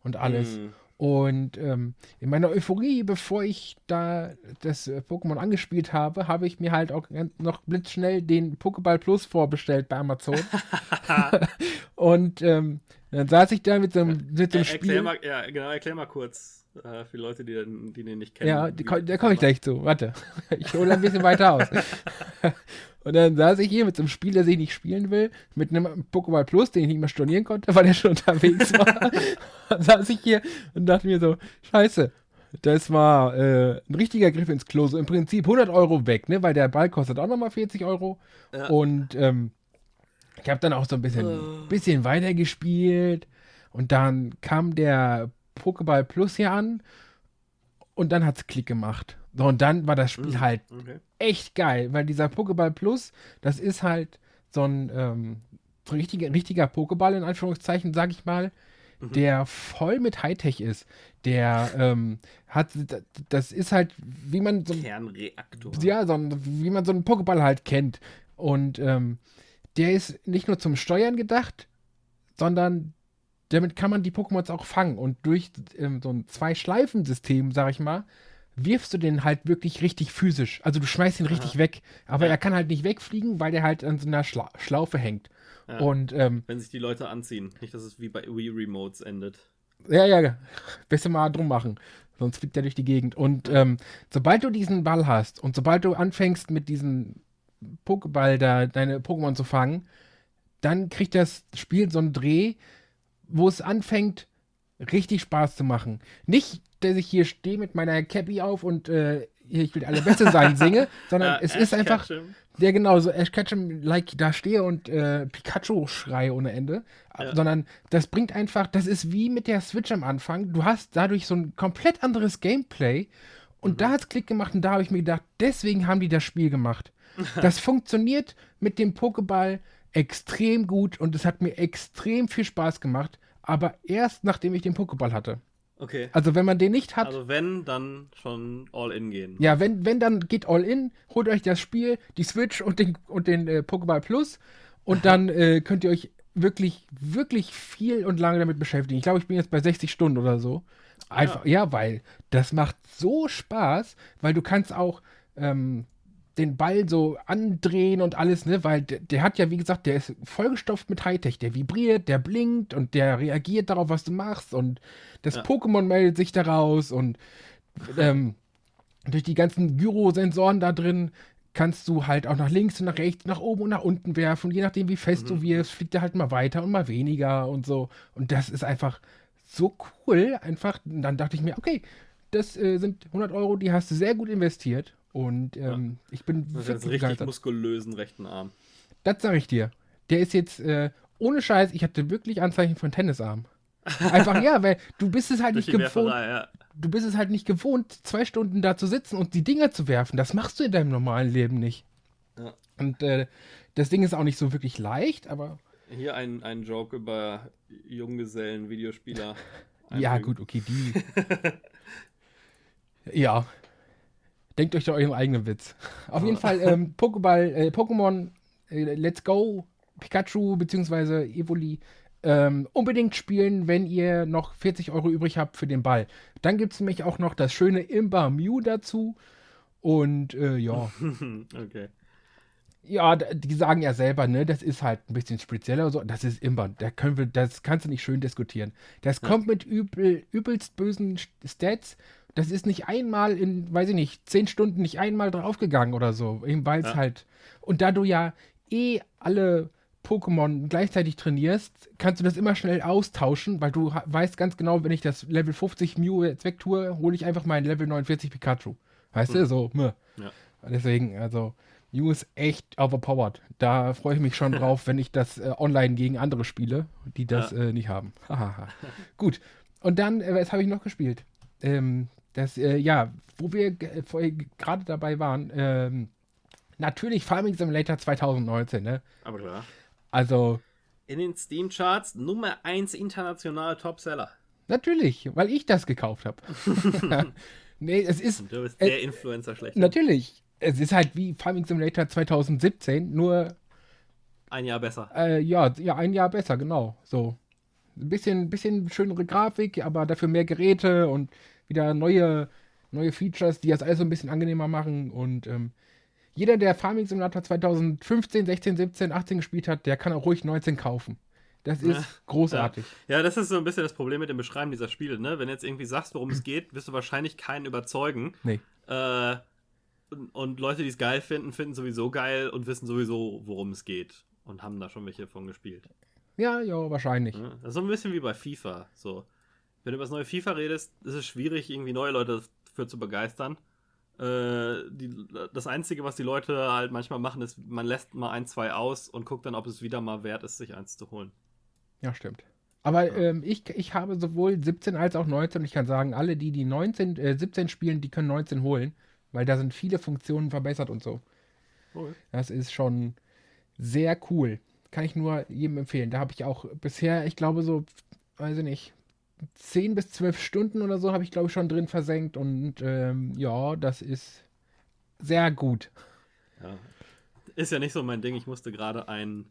und alles. Mhm. Und ähm, in meiner Euphorie, bevor ich da das äh, Pokémon angespielt habe, habe ich mir halt auch noch blitzschnell den Pokéball Plus vorbestellt bei Amazon. [LAUGHS] [LAUGHS] und ähm, dann saß ich da mit so einem, mit so einem Spiel. Mal, ja, genau, erklär mal kurz äh, für Leute, die, die den nicht kennen. Ja, da komme ich gleich zu. Warte, [LAUGHS] ich hole ein bisschen weiter aus. [LAUGHS] Und dann saß ich hier mit so einem Spiel, das ich nicht spielen will, mit einem Pokéball Plus, den ich nicht mehr stornieren konnte, weil er schon [LAUGHS] unterwegs war. dann saß ich hier und dachte mir so, scheiße, das war äh, ein richtiger Griff ins Klo. So im Prinzip 100 Euro weg, ne? Weil der Ball kostet auch nochmal 40 Euro. Ja. Und ähm, ich habe dann auch so ein bisschen, uh. bisschen weiter gespielt. Und dann kam der Pokéball Plus hier an. Und dann hat es Klick gemacht. So, und dann war das Spiel mhm. halt okay. echt geil, weil dieser Pokéball Plus, das ist halt so ein ähm, richtiger, richtiger Pokéball, in Anführungszeichen, sag ich mal, mhm. der voll mit Hightech ist. Der ähm, hat, das ist halt, wie man so Kernreaktor. Ja, so ein, wie man so einen Pokéball halt kennt. Und ähm, der ist nicht nur zum Steuern gedacht, sondern damit kann man die Pokémons auch fangen. Und durch ähm, so ein Zwei-Schleifen-System, sag ich mal, wirfst du den halt wirklich richtig physisch. Also du schmeißt ihn richtig Aha. weg. Aber ja. er kann halt nicht wegfliegen, weil der halt an so einer Schla Schlaufe hängt. Ja. Und, ähm, Wenn sich die Leute anziehen. Nicht, dass es wie bei Wii Remotes endet. Ja, ja. Besser [LAUGHS] mal drum machen. Sonst fliegt er durch die Gegend. Und ähm, sobald du diesen Ball hast und sobald du anfängst mit diesem Pokéball da deine Pokémon zu fangen, dann kriegt das Spiel so einen Dreh, wo es anfängt, richtig Spaß zu machen. Nicht dass ich hier stehe mit meiner Cappy auf und äh, ich will alle Beste sein singe, [LAUGHS] sondern ja, es Ash ist einfach Ketchum. der genau so Ash Ketchum like da stehe und äh, Pikachu schreie ohne Ende, ja. sondern das bringt einfach, das ist wie mit der Switch am Anfang. Du hast dadurch so ein komplett anderes Gameplay und mhm. da hat es Klick gemacht und da habe ich mir gedacht, deswegen haben die das Spiel gemacht. [LAUGHS] das funktioniert mit dem Pokéball extrem gut und es hat mir extrem viel Spaß gemacht, aber erst nachdem ich den Pokéball hatte. Okay. Also wenn man den nicht hat. Also wenn, dann schon all in gehen. Ja, wenn, wenn dann geht all in, holt euch das Spiel, die Switch und den, und den äh, Pokéball Plus und [LAUGHS] dann äh, könnt ihr euch wirklich, wirklich viel und lange damit beschäftigen. Ich glaube, ich bin jetzt bei 60 Stunden oder so. Einfach, ja. ja, weil das macht so Spaß, weil du kannst auch ähm, den Ball so andrehen und alles, ne? Weil der, der, hat ja, wie gesagt, der ist vollgestopft mit Hightech. Der vibriert, der blinkt und der reagiert darauf, was du machst. Und das ja. Pokémon meldet sich daraus und ähm, durch die ganzen Gyrosensoren da drin kannst du halt auch nach links und nach rechts, nach oben und nach unten werfen. Und je nachdem, wie fest mhm. du wirst, fliegt er halt mal weiter und mal weniger und so. Und das ist einfach so cool. Einfach, und dann dachte ich mir, okay, das äh, sind 100 Euro, die hast du sehr gut investiert. Und ähm, ja. ich bin das ist richtig begeistert. muskulösen rechten Arm. Das sage ich dir. Der ist jetzt äh, ohne Scheiß, ich hatte wirklich Anzeichen von Tennisarm. Einfach ja, weil du bist es halt nicht gewohnt. Ja. Du bist es halt nicht gewohnt, zwei Stunden da zu sitzen und die Dinger zu werfen. Das machst du in deinem normalen Leben nicht. Ja. Und äh, das Ding ist auch nicht so wirklich leicht, aber. Hier ein, ein Joke über Junggesellen-Videospieler. [LAUGHS] ja, gut, okay, die. [LAUGHS] ja, Denkt euch doch euren eigenen Witz. Auf jeden Fall, ähm, [LAUGHS] Pokéball, äh, Pokémon äh, Let's Go, Pikachu bzw. Evoli ähm, unbedingt spielen, wenn ihr noch 40 Euro übrig habt für den Ball. Dann gibt es nämlich auch noch das schöne Imba Mew dazu. Und äh, ja. [LAUGHS] okay. Ja, die sagen ja selber, ne, das ist halt ein bisschen spezieller so. Das ist Imba. Da können wir, das kannst du nicht schön diskutieren. Das kommt mit übel, übelst bösen Stats das ist nicht einmal in, weiß ich nicht, zehn Stunden nicht einmal draufgegangen oder so. Weil es ja. halt. Und da du ja eh alle Pokémon gleichzeitig trainierst, kannst du das immer schnell austauschen, weil du weißt ganz genau, wenn ich das Level 50 Mew jetzt wegtue, hole ich einfach meinen Level 49 Pikachu. Weißt mhm. du, so, mh. Ja. Deswegen, also, Mew ist echt overpowered. Da freue ich mich schon drauf, [LAUGHS] wenn ich das äh, online gegen andere spiele, die das ja. äh, nicht haben. [LAUGHS] Gut. Und dann, äh, was habe ich noch gespielt? Ähm, das, äh, ja, wo wir gerade dabei waren, ähm, natürlich Farming Simulator 2019, ne? Aber klar. Also. In den Steam-Charts Nummer 1 international Topseller. Natürlich, weil ich das gekauft habe. [LAUGHS] [LAUGHS] nee, es ist. du bist der äh, Influencer schlecht. Natürlich. Es ist halt wie Farming Simulator 2017, nur. Ein Jahr besser. Äh, ja, ja, ein Jahr besser, genau. So. Ein bisschen, bisschen schönere Grafik, aber dafür mehr Geräte und wieder neue, neue Features, die das alles so ein bisschen angenehmer machen. Und ähm, jeder, der Farming Simulator 2015, 16, 17, 18 gespielt hat, der kann auch ruhig 19 kaufen. Das ist ja, großartig. Ja. ja. das ist so ein bisschen das Problem mit dem Beschreiben dieser Spiele, ne? Wenn du jetzt irgendwie sagst, worum es geht, wirst du wahrscheinlich keinen überzeugen. Nee. Äh, und, und, Leute, die es geil finden, finden sowieso geil und wissen sowieso, worum es geht. Und haben da schon welche von gespielt. Ja, ja, wahrscheinlich. Ja, das ist so ein bisschen wie bei FIFA. So. Wenn du über das neue FIFA redest, ist es schwierig, irgendwie neue Leute dafür zu begeistern. Äh, die, das Einzige, was die Leute halt manchmal machen, ist, man lässt mal ein, zwei aus und guckt dann, ob es wieder mal wert ist, sich eins zu holen. Ja, stimmt. Aber ja. ähm, ich, ich habe sowohl 17 als auch 19 und ich kann sagen, alle, die die 19, äh, 17 spielen, die können 19 holen, weil da sind viele Funktionen verbessert und so. Okay. Das ist schon sehr cool. Kann ich nur jedem empfehlen. Da habe ich auch bisher, ich glaube, so, weiß ich nicht, 10 bis 12 Stunden oder so habe ich, glaube ich, schon drin versenkt. Und ähm, ja, das ist sehr gut. Ja. Ist ja nicht so mein Ding. Ich musste gerade einen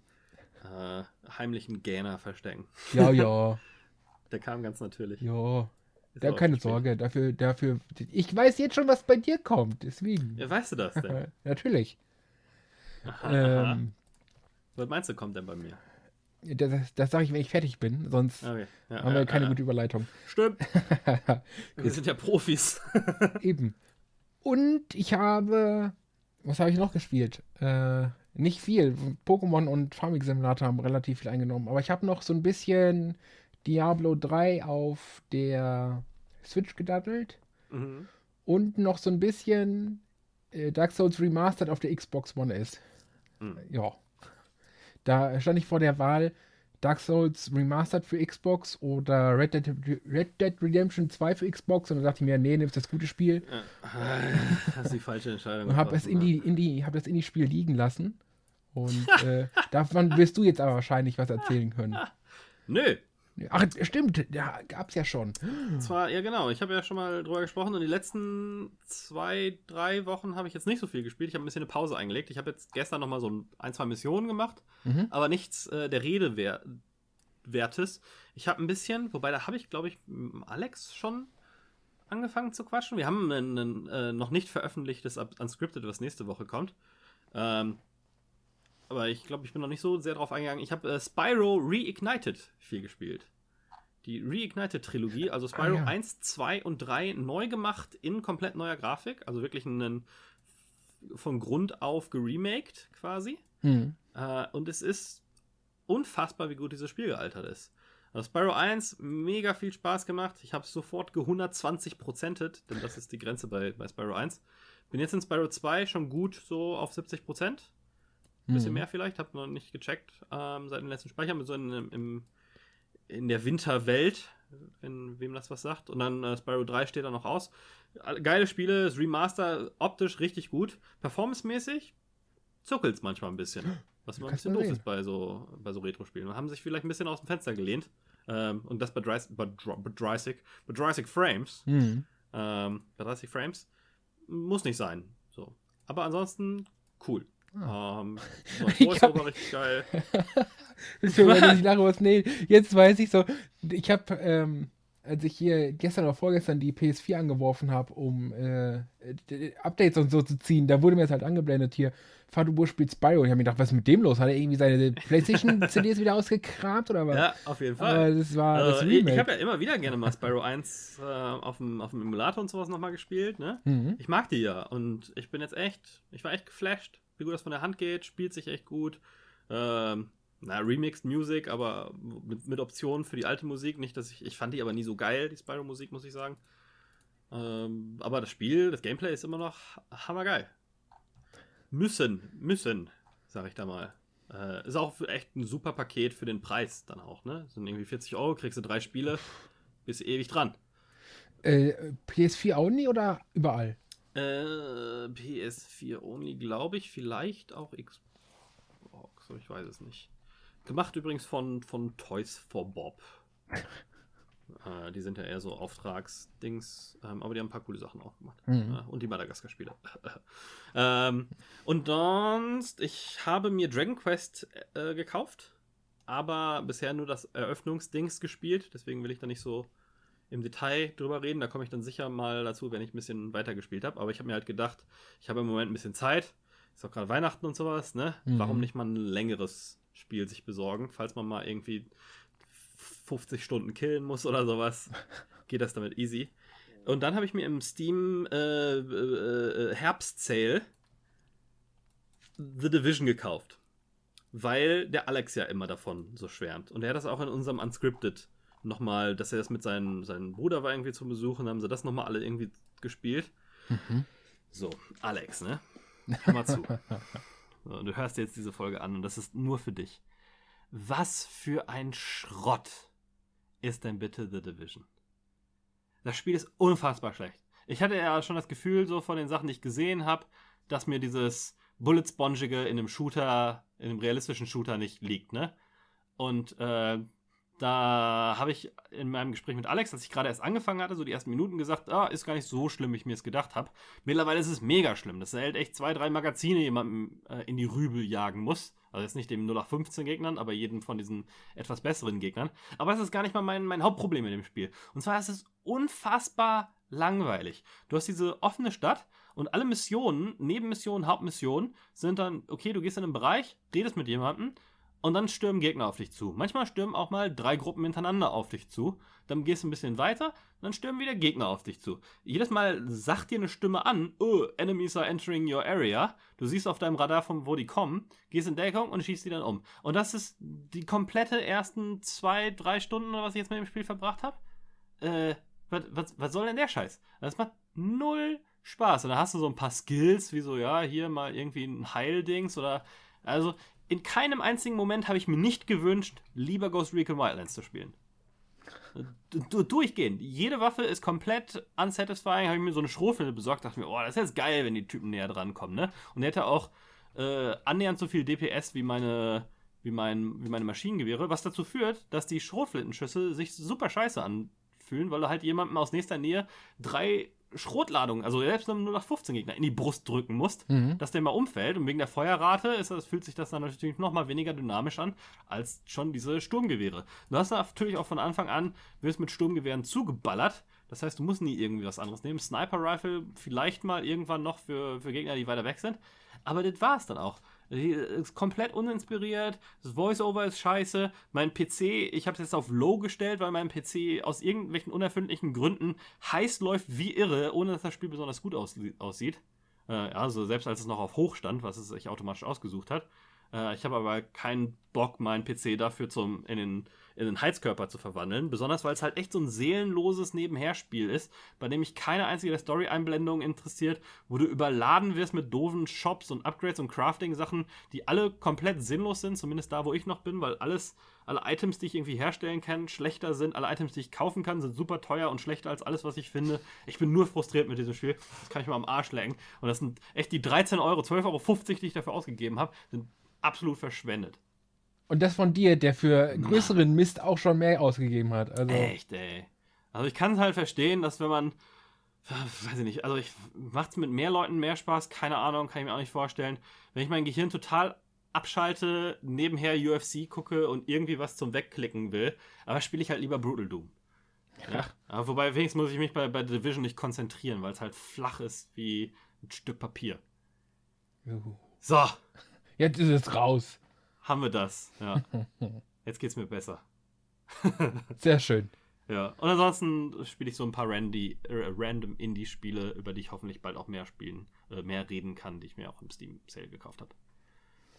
äh, heimlichen Gähner verstecken. Ja, ja. [LAUGHS] Der kam ganz natürlich. Ja. Da keine Sorge, dafür, dafür. Ich weiß jetzt schon, was bei dir kommt, deswegen. Ja, weißt du das denn? [LAUGHS] Natürlich. Aha, ähm, Was meinst du, kommt denn bei mir? Das, das sage ich, wenn ich fertig bin, sonst okay. ja, haben wir ja, keine gute Überleitung. Stimmt. [LAUGHS] wir sind ja Profis. [LAUGHS] Eben. Und ich habe. Was habe ich noch gespielt? Äh, nicht viel. Pokémon und Farming Simulator haben relativ viel eingenommen. Aber ich habe noch so ein bisschen Diablo 3 auf der Switch gedattelt. Mhm. Und noch so ein bisschen äh, Dark Souls Remastered auf der Xbox One S. Mhm. Ja. Da stand ich vor der Wahl Dark Souls Remastered für Xbox oder Red Dead, Red Dead Redemption 2 für Xbox und dann dachte ich mir, nee, nimmst das gute Spiel. Das [LAUGHS] ist die falsche Entscheidung. Und habe es in die, in die, hab das Indie-Spiel liegen lassen. Und [LAUGHS] äh, davon wirst du jetzt aber wahrscheinlich was erzählen können. Nö, Ach, stimmt, ja, gab's ja schon. Zwar, ja genau, ich habe ja schon mal drüber gesprochen und die letzten zwei, drei Wochen habe ich jetzt nicht so viel gespielt. Ich habe ein bisschen eine Pause eingelegt. Ich habe jetzt gestern noch mal so ein, zwei Missionen gemacht, mhm. aber nichts äh, der Rede wer wertes. Ich habe ein bisschen, wobei da habe ich, glaube ich, Alex schon angefangen zu quatschen. Wir haben ein, ein äh, noch nicht veröffentlichtes Unscripted, was nächste Woche kommt. Ähm, aber ich glaube, ich bin noch nicht so sehr drauf eingegangen. Ich habe äh, Spyro Reignited viel gespielt. Die Reignited-Trilogie, also Spyro ah, ja. 1, 2 und 3 neu gemacht in komplett neuer Grafik. Also wirklich einen von Grund auf geremaked quasi. Mhm. Äh, und es ist unfassbar, wie gut dieses Spiel gealtert ist. Also Spyro 1, mega viel Spaß gemacht. Ich habe es sofort ge 120 prozentet, denn das ist die Grenze bei, bei Spyro 1. Bin jetzt in Spyro 2 schon gut so auf 70 Prozent. Ein bisschen mhm. mehr vielleicht, habe noch nicht gecheckt ähm, seit dem letzten Speicher, so in, im, in der Winterwelt, wenn wem das was sagt. Und dann äh, Spyro 3 steht da noch aus. Geile Spiele, das Remaster optisch richtig gut. Performancemäßig zuckelt es manchmal ein bisschen. [GASPS] Was immer ein bisschen doof ist bei so, bei so Retro-Spielen. Und haben sich vielleicht ein bisschen aus dem Fenster gelehnt. Ähm, und das bei, Dry, bei, bei, Drysic, bei Drysic Frames. Mhm. Ähm, bei 30 Frames. Muss nicht sein. So. Aber ansonsten cool. Ah. Um, [LAUGHS] ich hab, richtig geil. [LAUGHS] ich lache was. Nee, jetzt weiß ich so. Ich habe, ähm, als ich hier gestern oder vorgestern die PS4 angeworfen habe, um äh, Updates und so zu ziehen, da wurde mir das halt angeblendet hier. Fadubo spielt Spyro. Ich habe mir gedacht, was ist mit dem los? Hat er irgendwie seine PlayStation-CDs [LAUGHS] wieder ausgekramt oder was? Ja, auf jeden Fall. Aber das war also, das Ich, ich habe ja immer wieder gerne mal Spyro 1 äh, auf, dem, auf dem Emulator und sowas nochmal gespielt. Ne? Mhm. Ich mag die ja und ich bin jetzt echt, ich war echt geflasht wie gut das von der Hand geht, spielt sich echt gut. Ähm, na, Remixed Music, aber mit, mit Optionen für die alte Musik. Nicht, dass ich. Ich fand die aber nie so geil, die Spyro-Musik, muss ich sagen. Ähm, aber das Spiel, das Gameplay ist immer noch hammergeil. Müssen, müssen, sag ich da mal. Äh, ist auch echt ein super Paket für den Preis dann auch, ne? Sind irgendwie 40 Euro, kriegst du drei Spiele, bist ewig dran. Äh, PS4 only oder überall? Äh, PS4 only, glaube ich, vielleicht auch Xbox, ich weiß es nicht. Gemacht übrigens von, von Toys for Bob. [LAUGHS] äh, die sind ja eher so Auftragsdings, ähm, aber die haben ein paar coole Sachen auch gemacht. Mhm. Äh, und die Madagaskar-Spiele. [LAUGHS] ähm, und sonst, ich habe mir Dragon Quest äh, gekauft, aber bisher nur das Eröffnungsdings gespielt, deswegen will ich da nicht so im Detail drüber reden. Da komme ich dann sicher mal dazu, wenn ich ein bisschen weiter gespielt habe. Aber ich habe mir halt gedacht, ich habe im Moment ein bisschen Zeit. Ist auch gerade Weihnachten und sowas, ne? Mhm. Warum nicht mal ein längeres Spiel sich besorgen, falls man mal irgendwie 50 Stunden killen muss oder sowas, [LAUGHS] geht das damit easy. Und dann habe ich mir im Steam äh, äh, äh, Herbst-Sale The Division gekauft. Weil der Alex ja immer davon so schwärmt. Und er hat das auch in unserem Unscripted nochmal, dass er das mit seinem, seinem Bruder war irgendwie zum Besuchen, haben sie das nochmal alle irgendwie gespielt. Mhm. So, Alex, ne? Hör mal zu. So, du hörst jetzt diese Folge an und das ist nur für dich. Was für ein Schrott ist denn bitte The Division? Das Spiel ist unfassbar schlecht. Ich hatte ja schon das Gefühl, so von den Sachen, die ich gesehen habe, dass mir dieses Bullet-Spongige in einem Shooter, in einem realistischen Shooter nicht liegt, ne? Und äh, da habe ich in meinem Gespräch mit Alex, als ich gerade erst angefangen hatte, so die ersten Minuten gesagt, ah, ist gar nicht so schlimm, wie ich mir es gedacht habe. Mittlerweile ist es mega schlimm. dass er halt echt zwei, drei Magazine jemandem äh, in die Rübel jagen muss. Also jetzt nicht dem 0815 Gegnern, aber jedem von diesen etwas besseren Gegnern. Aber es ist gar nicht mal mein, mein Hauptproblem in dem Spiel. Und zwar ist es unfassbar langweilig. Du hast diese offene Stadt und alle Missionen, Nebenmissionen, Hauptmissionen, sind dann, okay, du gehst in einen Bereich, redest mit jemandem und dann stürmen Gegner auf dich zu. Manchmal stürmen auch mal drei Gruppen hintereinander auf dich zu. Dann gehst du ein bisschen weiter, dann stürmen wieder Gegner auf dich zu. Jedes Mal sagt dir eine Stimme an, oh, enemies are entering your area. Du siehst auf deinem Radar, von wo die kommen, gehst in Deckung und schießt die dann um. Und das ist die komplette ersten zwei, drei Stunden, was ich jetzt mit dem Spiel verbracht habe. Äh, was, was, was soll denn der Scheiß? Das macht null Spaß. Und da hast du so ein paar Skills, wie so, ja, hier mal irgendwie ein Heildings oder. Also, in keinem einzigen Moment habe ich mir nicht gewünscht, lieber Ghost Recon Wildlands zu spielen. Du, durchgehend. Jede Waffe ist komplett unsatisfying. Habe ich mir so eine Schrotflinte besorgt, dachte mir, oh, das ist jetzt geil, wenn die Typen näher dran kommen, ne? Und hätte auch äh, annähernd so viel DPS wie meine, wie, mein, wie meine Maschinengewehre, was dazu führt, dass die Schrotflintenschüsse sich super scheiße anfühlen, weil du halt jemandem aus nächster Nähe drei Schrotladung, also selbst nur nach 15 Gegner in die Brust drücken musst, mhm. dass der mal umfällt. Und wegen der Feuerrate ist das, fühlt sich das dann natürlich noch mal weniger dynamisch an als schon diese Sturmgewehre. Du hast natürlich auch von Anfang an, wirst mit Sturmgewehren zugeballert. Das heißt, du musst nie irgendwie was anderes nehmen. Sniper Rifle vielleicht mal irgendwann noch für, für Gegner, die weiter weg sind. Aber das war es dann auch. Ist komplett uninspiriert. Das Voiceover ist scheiße. Mein PC, ich habe es jetzt auf Low gestellt, weil mein PC aus irgendwelchen unerfindlichen Gründen heiß läuft wie irre, ohne dass das Spiel besonders gut aussieht. Äh, also selbst als es noch auf Hoch stand, was es sich automatisch ausgesucht hat. Äh, ich habe aber keinen Bock, meinen PC dafür zum, in, den, in den Heizkörper zu verwandeln. Besonders, weil es halt echt so ein seelenloses Nebenherspiel ist, bei dem mich keine einzige Story-Einblendung interessiert, wo du überladen wirst mit doofen Shops und Upgrades und Crafting-Sachen, die alle komplett sinnlos sind, zumindest da, wo ich noch bin, weil alles, alle Items, die ich irgendwie herstellen kann, schlechter sind. Alle Items, die ich kaufen kann, sind super teuer und schlechter als alles, was ich finde. Ich bin nur frustriert mit diesem Spiel. Das kann ich mal am Arsch lenken. Und das sind echt die 13 Euro, 12,50 Euro, die ich dafür ausgegeben habe, sind absolut verschwendet. Und das von dir, der für größeren Mist auch schon mehr ausgegeben hat. Also. Echt, ey. Also ich kann es halt verstehen, dass wenn man, weiß ich nicht, also ich macht es mit mehr Leuten mehr Spaß, keine Ahnung, kann ich mir auch nicht vorstellen. Wenn ich mein Gehirn total abschalte, nebenher UFC gucke und irgendwie was zum Wegklicken will, aber spiele ich halt lieber Brutal Doom. Ja. ja. wobei wenigstens muss ich mich bei, bei Division nicht konzentrieren, weil es halt flach ist wie ein Stück Papier. Juhu. So. Jetzt ist es raus. Haben wir das, ja. [LAUGHS] Jetzt geht's mir besser. Sehr schön. Ja, und ansonsten spiele ich so ein paar Randy, äh, random Indie-Spiele, über die ich hoffentlich bald auch mehr spielen, äh, mehr reden kann, die ich mir auch im Steam Sale gekauft habe.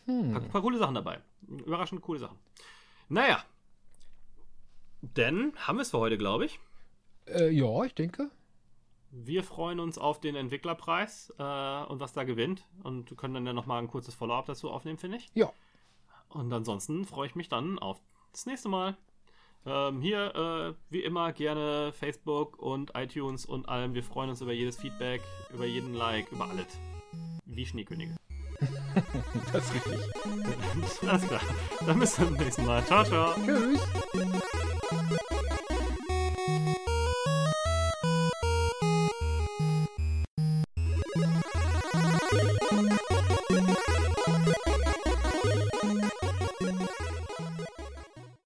Hm. Paar, paar coole Sachen dabei. Überraschend coole Sachen. Naja. Denn haben wir es für heute, glaube ich. Äh, ja, ich denke. Wir freuen uns auf den Entwicklerpreis äh, und was da gewinnt. Und können dann ja nochmal ein kurzes Follow-up dazu aufnehmen, finde ich. Ja. Und ansonsten freue ich mich dann auf das nächste Mal. Ähm, hier, äh, wie immer, gerne Facebook und iTunes und allem. Wir freuen uns über jedes Feedback, über jeden Like, über alles. Wie Schneekönige. [LAUGHS] das ist richtig. [LAUGHS] Alles klar. Dann bis zum nächsten Mal. Ciao, ciao. Tschüss.